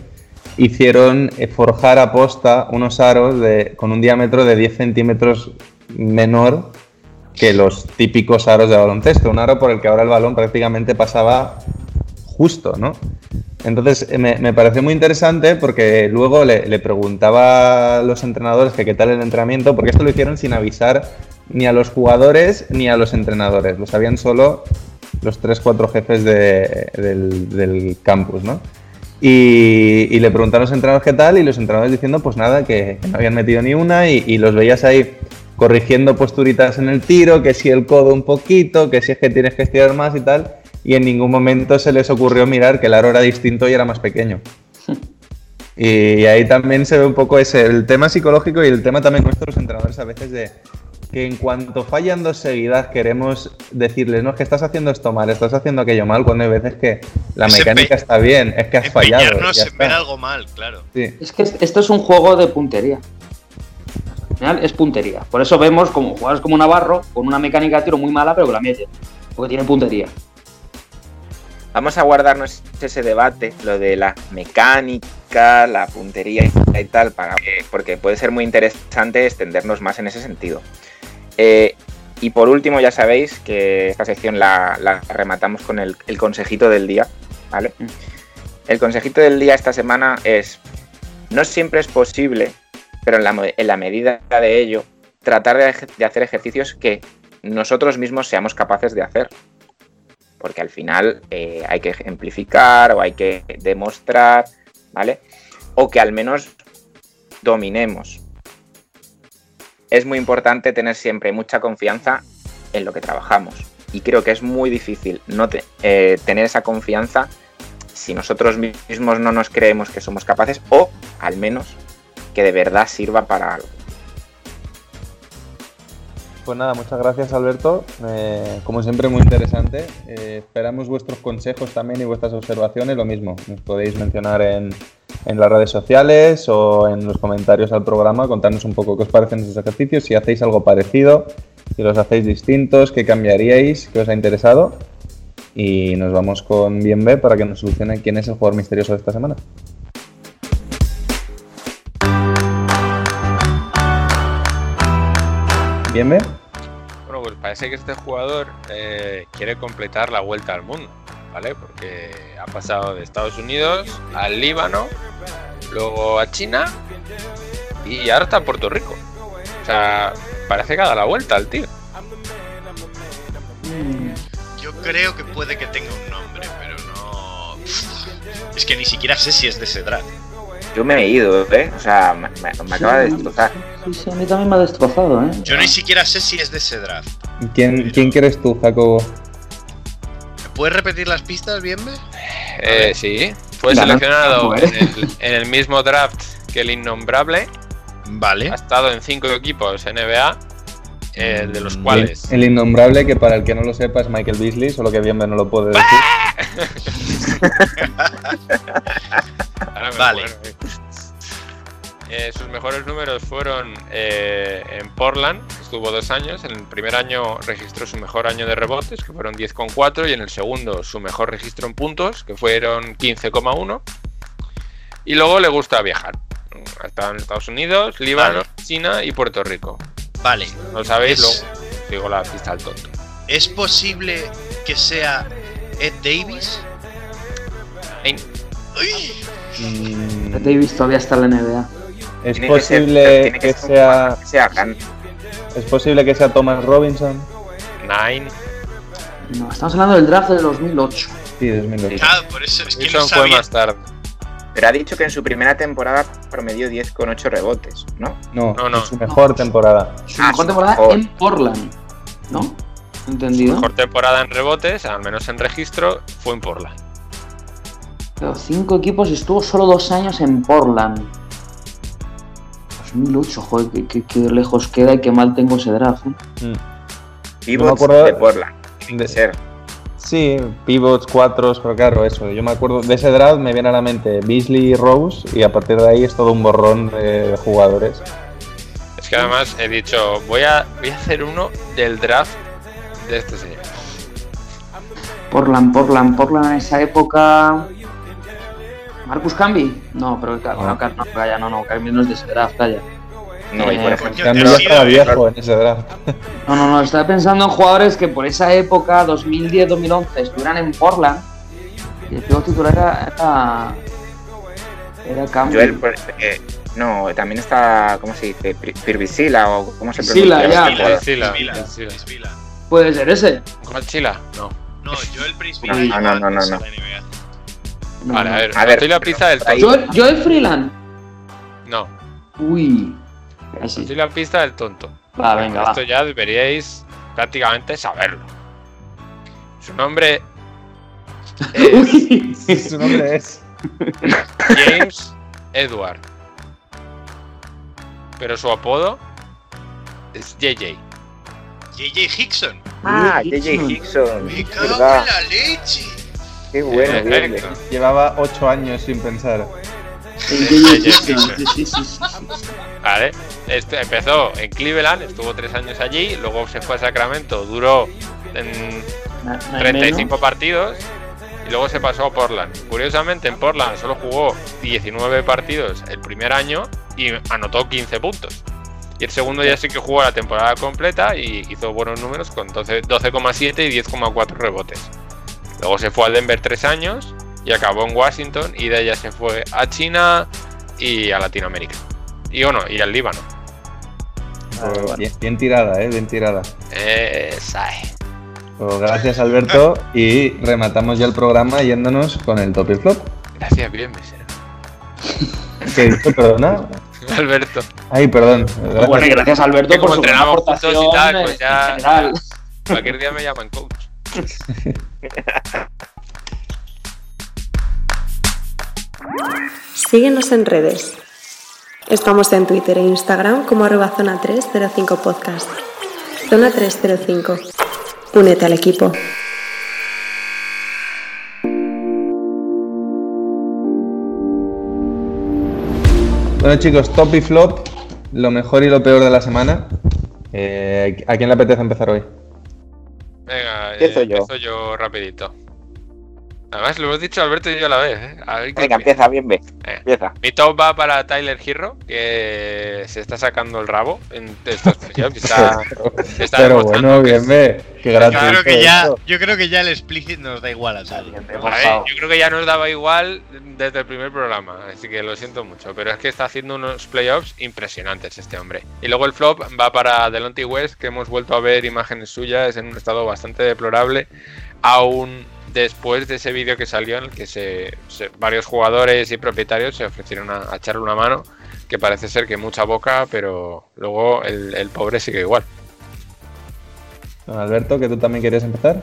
S6: hicieron forjar a posta unos aros de, con un diámetro de 10 centímetros menor que los típicos aros de baloncesto. Un aro por el que ahora el balón prácticamente pasaba justo, ¿no? Entonces me, me pareció muy interesante porque luego le, le, preguntaba a los entrenadores que qué tal el entrenamiento, porque esto lo hicieron sin avisar ni a los jugadores ni a los entrenadores, lo sabían solo los tres, cuatro jefes de, del, del, campus, ¿no? Y, y, le preguntaron a los entrenadores qué tal y los entrenadores diciendo pues nada, que, no habían metido ni una y, y los veías ahí corrigiendo posturitas en el tiro, que si el codo un poquito, que si es que tienes que estirar más y tal y en ningún momento se les ocurrió mirar que el aro era distinto y era más pequeño. Y ahí también se ve un poco ese, el tema psicológico y el tema también nuestros entrenadores a veces de que en cuanto fallan dos seguidas queremos decirles, no, es que estás haciendo esto mal, estás haciendo aquello mal, cuando hay veces que la
S8: Es
S6: mecánica está bien, es que has fallado. Ya
S8: en ver algo mal, claro.
S6: Sí.
S7: Es que esto es un juego de puntería. Al final es puntería. Por eso vemos como jugadores como Navarro con una mecánica de tiro muy mala, pero que la mete. Porque tiene puntería.
S9: Vamos a guardarnos ese debate, lo de la mecánica, la puntería y tal, para que- porque puede ser muy interesante extendernos más en ese sentido. Eh, y por último, ya sabéis que esta sección la, la rematamos con el, el consejito del día, ¿vale? El consejito del día esta semana es, no siempre es posible, pero en la, en la medida de ello, tratar de hacer ejercicios que nosotros mismos seamos capaces de hacer porque al final eh, hay que ejemplificar o hay que demostrar, ¿vale? O que al menos dominemos. Es muy importante tener siempre mucha confianza en lo que trabajamos. Y creo que es muy difícil no eh, tener esa confianza si nosotros mismos no nos creemos que somos capaces o al menos que de verdad sirva para algo.
S6: Pues nada, muchas gracias Alberto. Eh, como siempre, muy interesante. Eh, esperamos vuestros consejos también y vuestras observaciones. Lo mismo, nos podéis mencionar en, en las redes sociales o en los comentarios al programa, contarnos un poco qué os parecen esos ejercicios, si hacéis algo parecido, si los hacéis distintos, qué cambiaríais, qué os ha interesado. Y nos vamos con Bien B para que nos solucione quién es el jugador misterioso de esta semana. B.
S2: Bueno, pues parece que este jugador eh, quiere completar la vuelta al mundo. ¿vale? Porque ha pasado de Estados Unidos al Líbano, luego a China y ahora está en Puerto Rico. O sea, parece que ha dado la vuelta al tío.
S8: Yo creo que puede que tenga un nombre, pero no. Es que ni siquiera sé si es de ese draft.
S9: Yo me he ido, ¿eh? O sea, me, me- me acaba de destrozar.
S7: Sí, sí, a mí también me ha destrozado, ¿eh?
S8: Yo ni siquiera sé si es de ese draft.
S6: ¿Quién, ¿Quién quieres tú, Jacobo?
S8: ¿Me ¿Puedes repetir las pistas, bien?
S2: Eh, sí, fue seleccionado en el, en el mismo draft que el innombrable.
S8: Vale.
S2: Ha estado en cinco equipos NBA, eh, de los cuales.
S6: El innombrable, que para el que no lo sepa es Michael Beasley, solo que Bienve no lo puede decir.
S2: Ahora me
S8: Vale.
S2: Eh, sus mejores números fueron eh, en Portland, estuvo dos años. En el primer año registró su mejor año de rebotes, que fueron 10,4, y en el segundo su mejor registro en puntos, que fueron 15,1. Y luego le gusta viajar. Ha estado en Estados Unidos, Líbano, China y Puerto Rico.
S8: Vale.
S2: ¿No lo sabéis?
S8: Es-
S2: Luego digo la pista al tonto.
S8: ¿Es posible que sea Ed Davis?
S2: Ey,
S6: Mm,
S7: Ed Davis todavía está en la NBA.
S6: es
S9: Tiene que ser-
S6: posible
S9: tiene
S6: que
S9: ser un
S6: sea.
S9: jugador que sea.
S6: Es posible que sea Thomas Robinson.
S2: Nine.
S7: No, estamos hablando del draft de 2008.
S6: Sí, 2008.
S8: Ah, por eso es que no
S2: Wilson fue
S8: sabía.
S2: más tarde.
S9: Pero ha dicho que en su primera temporada promedió 10,8 rebotes, ¿no?
S6: No,
S2: No, no.
S6: su mejor temporada.
S7: Su
S9: Ah,
S7: mejor
S9: su
S7: temporada
S9: mejor.
S7: en Portland. ¿No? ¿Entendido?
S2: Mejor temporada en rebotes, al menos en registro, fue en Portland.
S7: Pero cinco equipos y estuvo solo dos años en Portland. 2008, joder, qué, qué- qué lejos queda y qué mal tengo ese draft. ¿eh?
S6: Mm.
S9: Pivots
S6: acuerdo-
S9: de Portland.
S6: De-
S9: ser.
S6: Sí, pivots, cuatros, pero claro, eso. Yo me acuerdo de ese draft, me viene a la mente Beasley y Rose, y a partir de ahí es todo un borrón de, jugadores.
S2: Es que además he dicho, voy a, voy a hacer uno del draft de este señor.
S7: Portland, Portland, Portland en esa época. Marcus Camby? No, pero ca- no, no, calla, no, no, Camby no es de ese draft, calla.
S9: No, y por ejemplo.
S7: No, no, no, estaba pensando en jugadores que por esa época, 2010-2011, estuvieran en Portland. Y el pivot titular era. Era, era.
S9: Joel, por- eh, no, también está, ¿cómo se dice? Pirvisila o cómo se pronuncia.
S2: Priscila.
S8: Priscila.
S7: Puede ser ese.
S2: ¿Coachila? No.
S8: No, Joel Priscila.
S9: No, no, no, no.
S7: No,
S2: vale,
S7: no.
S2: a ver,
S9: A ver,
S2: estoy la pista del.
S7: Joel, Joel Freeland.
S2: No,
S7: Uy. Ahí sí.
S2: estoy la pista del tonto.
S7: Va, venga, va.
S2: Esto ya deberíais prácticamente saberlo. Su nombre es.
S6: Su nombre es.
S2: James Edward. Pero su apodo es JJ.
S8: JJ Hickson.
S9: Ah, JJ Hickson.
S8: Me cago en la leche.
S9: Qué bueno,
S2: Eh.
S6: Llevaba ocho años sin pensar.
S2: Vale. Este empezó en Cleveland, estuvo tres años allí, luego se fue a Sacramento, duró en
S7: No- no hay
S2: 35
S7: menos.
S2: partidos y luego se pasó a Portland. Curiosamente, en Portland solo jugó 19 partidos el primer año y anotó 15 puntos. Y el segundo ya sí que jugó la temporada completa y hizo buenos números con 12 12,7 y 10,4 rebotes. Luego se fue al Denver tres años y acabó en Washington y de allá se fue a China y a Latinoamérica. Y bueno, y al Líbano.
S6: Pues bien, bien tirada, eh, bien tirada.
S2: Esa es.
S6: Pues gracias, Alberto. Y rematamos ya el programa yéndonos con el top y flop.
S2: Gracias, bien, mesero.
S6: ¿Qué dicho? Perdona.
S2: Alberto.
S6: Ay, perdón. Gracias.
S7: Bueno, y gracias Alberto
S2: Que
S7: por
S2: como
S7: su
S2: entrenamos juntos y tal, pues ya-
S7: en general.
S2: Cualquier día me llaman coach.
S10: Síguenos en redes. Estamos en Twitter e Instagram como arroba zona 305 podcast. Zona 305. Únete al equipo.
S6: Bueno, chicos, top y flop, lo mejor y lo peor de la semana. Eh, ¿A quién le apetece empezar hoy?
S2: Venga,
S9: Empiezo
S2: eh,
S9: yo.
S2: empiezo yo rapidito. Además, lo hemos dicho Alberto y yo a la vez. ¿eh? A ver qué-
S9: Venga, empieza, bien, ve.
S2: Eh.
S9: Empieza.
S2: Mi top va para Tyler Hero, que se está sacando el rabo en estos playoffs. Está, está
S6: Pero bueno, bien, ve. Qué.
S8: Yo creo, que ya, yo creo que ya el explicit nos da igual a Sally.
S2: A ver, yo creo que ya nos daba igual desde el primer programa, así que lo siento mucho, pero es que está haciendo unos playoffs impresionantes este hombre. Y luego el flop va para Delonte West, que hemos vuelto a ver imágenes suyas en un estado bastante deplorable, aún después de ese vídeo que salió en el que se, se- varios jugadores y propietarios se ofrecieron a, a echarle una mano, que parece ser que mucha boca, pero luego el, el pobre sigue igual.
S6: Don Alberto, que tú también querías empezar.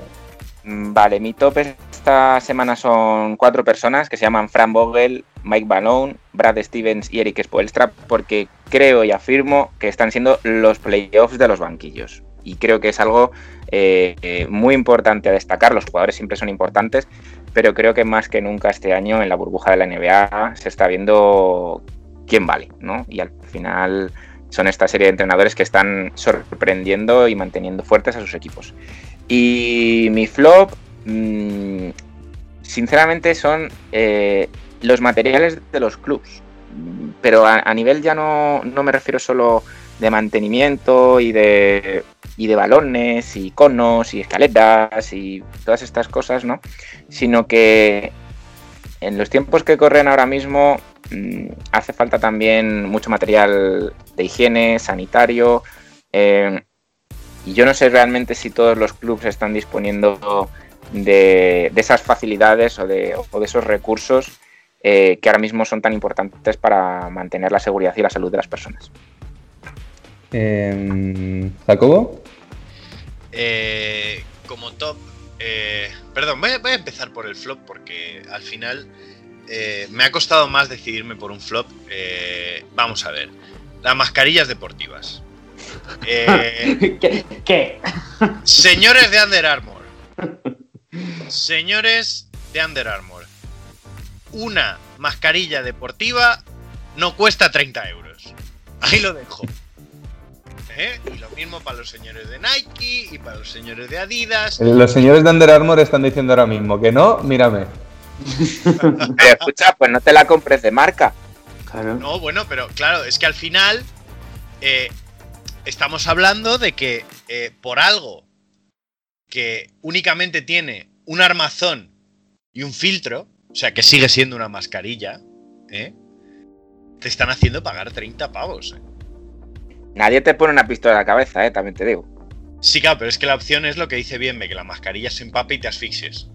S9: Mm, Vale, mi top esta semana son cuatro personas que se llaman Fran Vogel, Mike Malone, Brad Stevens y Eric Spoelstra, porque creo y afirmo que están siendo los playoffs de los banquillos. Y creo que es algo eh, eh, muy importante a destacar. Los jugadores siempre son importantes, pero creo que más que nunca este año en la burbuja de la NBA se está viendo quién vale, ¿no? Y al final son esta serie de entrenadores que están sorprendiendo y manteniendo fuertes a sus equipos. Y mi flop, mm, sinceramente, son eh, los materiales de los clubs. Pero a, a nivel ya no, no me refiero solo de mantenimiento y de, y de balones y conos y escaleras y todas estas cosas, ¿no? Sino que en los tiempos que corren ahora mismo mm, hace falta también mucho material de higiene, sanitario. eh, y yo no sé realmente si todos los clubes están disponiendo de, de esas facilidades o de, o de esos recursos eh, que ahora mismo son tan importantes para mantener la seguridad y la salud de las personas.
S6: Em, Jacobo.
S8: Eh, como top, eh, perdón, voy a, voy a empezar por el flop porque al final eh, me ha costado más decidirme por un flop. Eh, vamos a ver, las mascarillas deportivas. Eh,
S7: ¿Qué? qué?
S8: señores de Under Armour, señores de Under Armour, una mascarilla deportiva no cuesta 30 euros. Ahí lo dejo. ¿Eh? Y lo mismo para los señores de Nike y para los señores de Adidas.
S6: Los señores de Under Armour están diciendo ahora mismo que no, mírame.
S9: Pero escucha, pues no te la compres de marca.
S7: Claro.
S8: No, bueno, pero claro, es que al final eh, estamos hablando de que eh, por algo que únicamente tiene un armazón y un filtro, o sea que sigue siendo una mascarilla, ¿eh? te están haciendo pagar 30 pavos. ¿eh?
S9: Nadie te pone una pistola en la cabeza, eh, también te digo.
S8: Sí, claro, pero es que la opción es lo que dice Bienme, que la mascarilla se empape y te asfixies.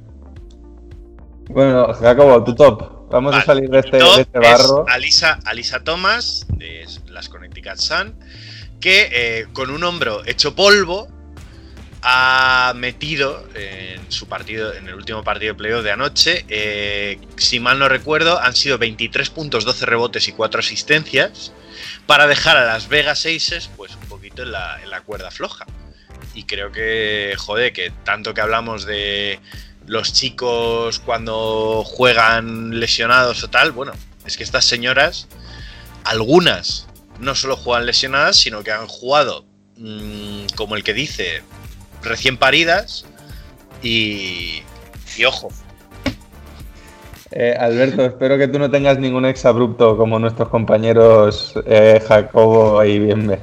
S6: Bueno, Jacobo, tu top. Vamos a salir de este,
S8: top
S6: de este
S8: es
S6: barro.
S8: Alisa, Alisa Thomas, de las Connecticut Sun, que eh, con un hombro hecho polvo ha metido en su partido, en el último partido de playoff de anoche, eh, si mal no recuerdo, han sido 23 puntos, 12 rebotes y 4 asistencias para dejar a las Vegas Aces pues un poquito en la, cuerda floja. Y creo que, joder, que tanto que hablamos de los chicos cuando juegan lesionados o tal, bueno, es que estas señoras, algunas no solo juegan lesionadas, sino que han jugado, mmm, como el que dice, recién paridas y, y ojo.
S6: Eh, Alberto, espero que tú no tengas ningún ex abrupto como nuestros compañeros eh, Jacobo y Bienve.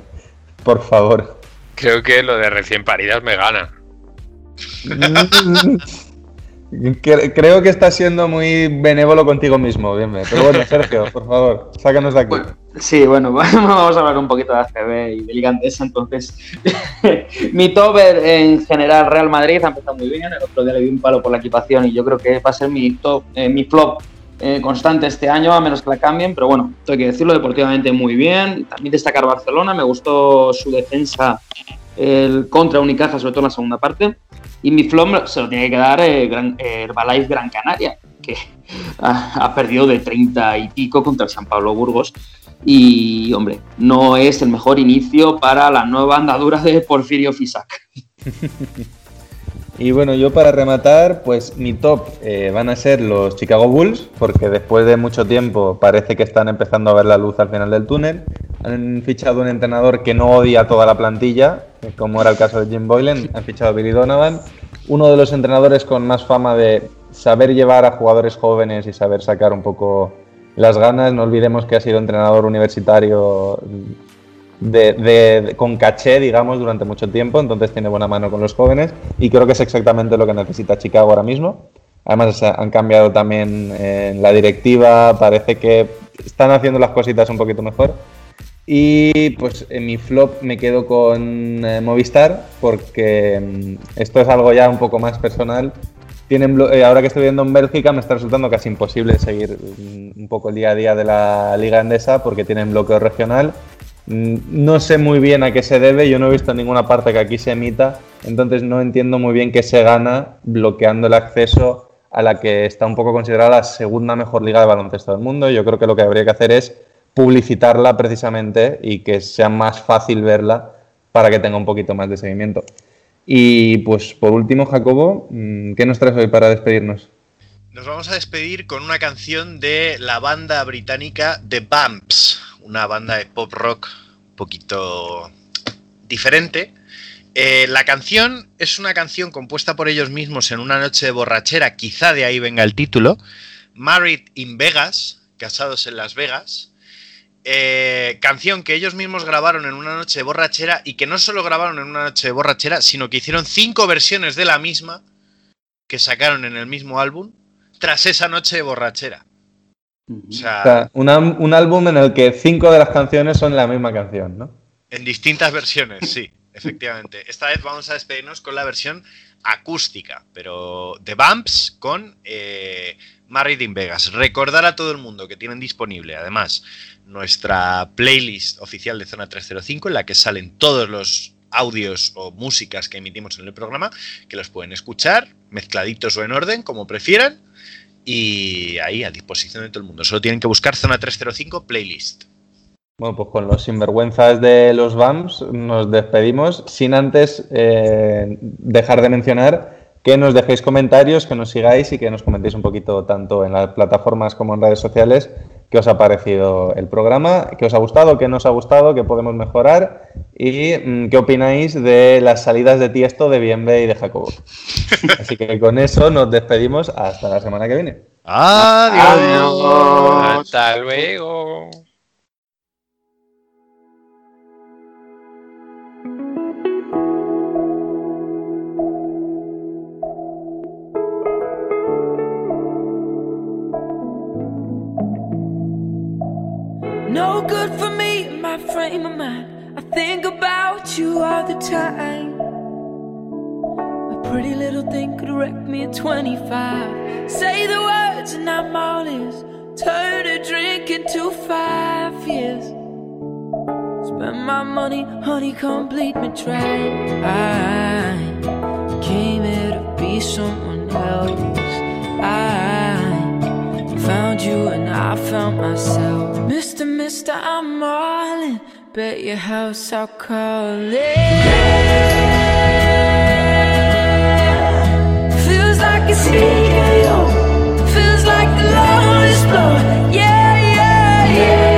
S6: Por favor.
S2: Creo que lo de recién paridas me gana.
S6: Cre- Creo que estás siendo muy benévolo contigo mismo, Bienve. Pero bueno, Sergio, por favor, sácanos de aquí.
S7: Bueno, sí, bueno, vamos a hablar un poquito de ACB y de Liga Andesa, entonces. mi top en general, Real Madrid ha empezado muy bien. El otro día le di un palo por la equipación y yo creo que va a ser mi top, eh, mi flop eh, constante este año, a menos que la cambien. Pero bueno, tengo que decirlo deportivamente muy bien. También destacar Barcelona, me gustó su defensa el contra Unicaja, sobre todo en la segunda parte. Y mi flop se lo tiene que dar eh, Gran, Herbalife Gran Canaria, que ha, ha perdido de 30 y pico contra el San Pablo Burgos. Y, hombre, no es el mejor inicio para la nueva andadura de Porfirio Fisac.
S6: Y bueno, yo para rematar, pues mi top eh, van a ser los Chicago Bulls, porque después de mucho tiempo parece que están empezando a ver la luz al final del túnel. Han fichado un entrenador que no odia toda la plantilla, como era el caso de Jim Boylan. Han fichado a Billy Donovan. uno de los entrenadores con más fama de saber llevar a jugadores jóvenes y saber sacar un poco las ganas. No olvidemos que ha sido entrenador universitario de, con caché, digamos, durante mucho tiempo, entonces tiene buena mano con los jóvenes y creo que es exactamente lo que necesita Chicago ahora mismo. Además han cambiado también en la directiva, parece que están haciendo las cositas un poquito mejor. Y pues en mi flop me quedo con eh, Movistar porque mm, esto es algo ya un poco más personal. Tienen eh, ahora que estoy viviendo en Bélgica me está resultando casi imposible seguir mm, un poco el día a día de la liga endesa porque tienen bloqueo regional. Mm, No sé muy bien a qué se debe, yo no he visto ninguna parte que aquí se emita, entonces no entiendo muy bien qué se gana bloqueando el acceso a la que está un poco considerada la segunda mejor liga de baloncesto del mundo. Yo creo que lo que habría que hacer es publicitarla precisamente y que sea más fácil verla para que tenga un poquito más de seguimiento. Y pues por último, Jacobo, mm, ¿qué nos traes hoy para despedirnos?
S8: Nos vamos a despedir con una canción de la banda británica The Bumps, una banda de pop rock un poquito diferente. Eh, la canción es una canción compuesta por ellos mismos en una noche de borrachera, quizá de ahí venga el título. Married in Vegas, casados en Las Vegas. Eh, canción que ellos mismos grabaron en una noche de borrachera y que no solo grabaron en una noche de borrachera, sino que hicieron cinco versiones de la misma que sacaron en el mismo álbum tras esa noche de borrachera. O
S6: O
S8: sea,
S6: un, un álbum en el que cinco de las canciones son la misma canción, ¿no?
S8: en distintas versiones, sí, efectivamente. Esta vez vamos a despedirnos con la versión acústica, pero de Bumps con eh, Married in Vegas. Recordar a todo el mundo que tienen disponible, además, nuestra playlist oficial de Zona 305, en la que salen todos los audios o músicas que emitimos en el programa, que los pueden escuchar mezcladitos o en orden, como prefieran, y ahí a disposición de todo el mundo. Solo tienen que buscar Zona 305 Playlist.
S6: Bueno, pues con los sinvergüenzas de los BAMS nos despedimos sin antes eh, dejar de mencionar que nos dejéis comentarios, que nos sigáis y que nos comentéis un poquito tanto en las plataformas como en redes sociales qué os ha parecido el programa, qué os ha gustado, qué no os ha gustado, qué podemos mejorar y mm, qué opináis de las salidas de Tiesto, de Bienve y de Jacobo. Así que con eso nos despedimos hasta la semana que viene.
S8: Adiós.
S2: Hasta luego.
S11: No good for me, my frame of mind. I think about you all the time. A pretty little thing could wreck me at 25. Say the words and I'm all ears. Turn a drink into five years. Spend my money, honey, complete me try. I came here to be someone else. I found you and I found myself. Mr. Mister, I'm all in. Bet your house I'll call it. Feels like it's here. Feels like the lowest blow. Yeah, yeah, yeah.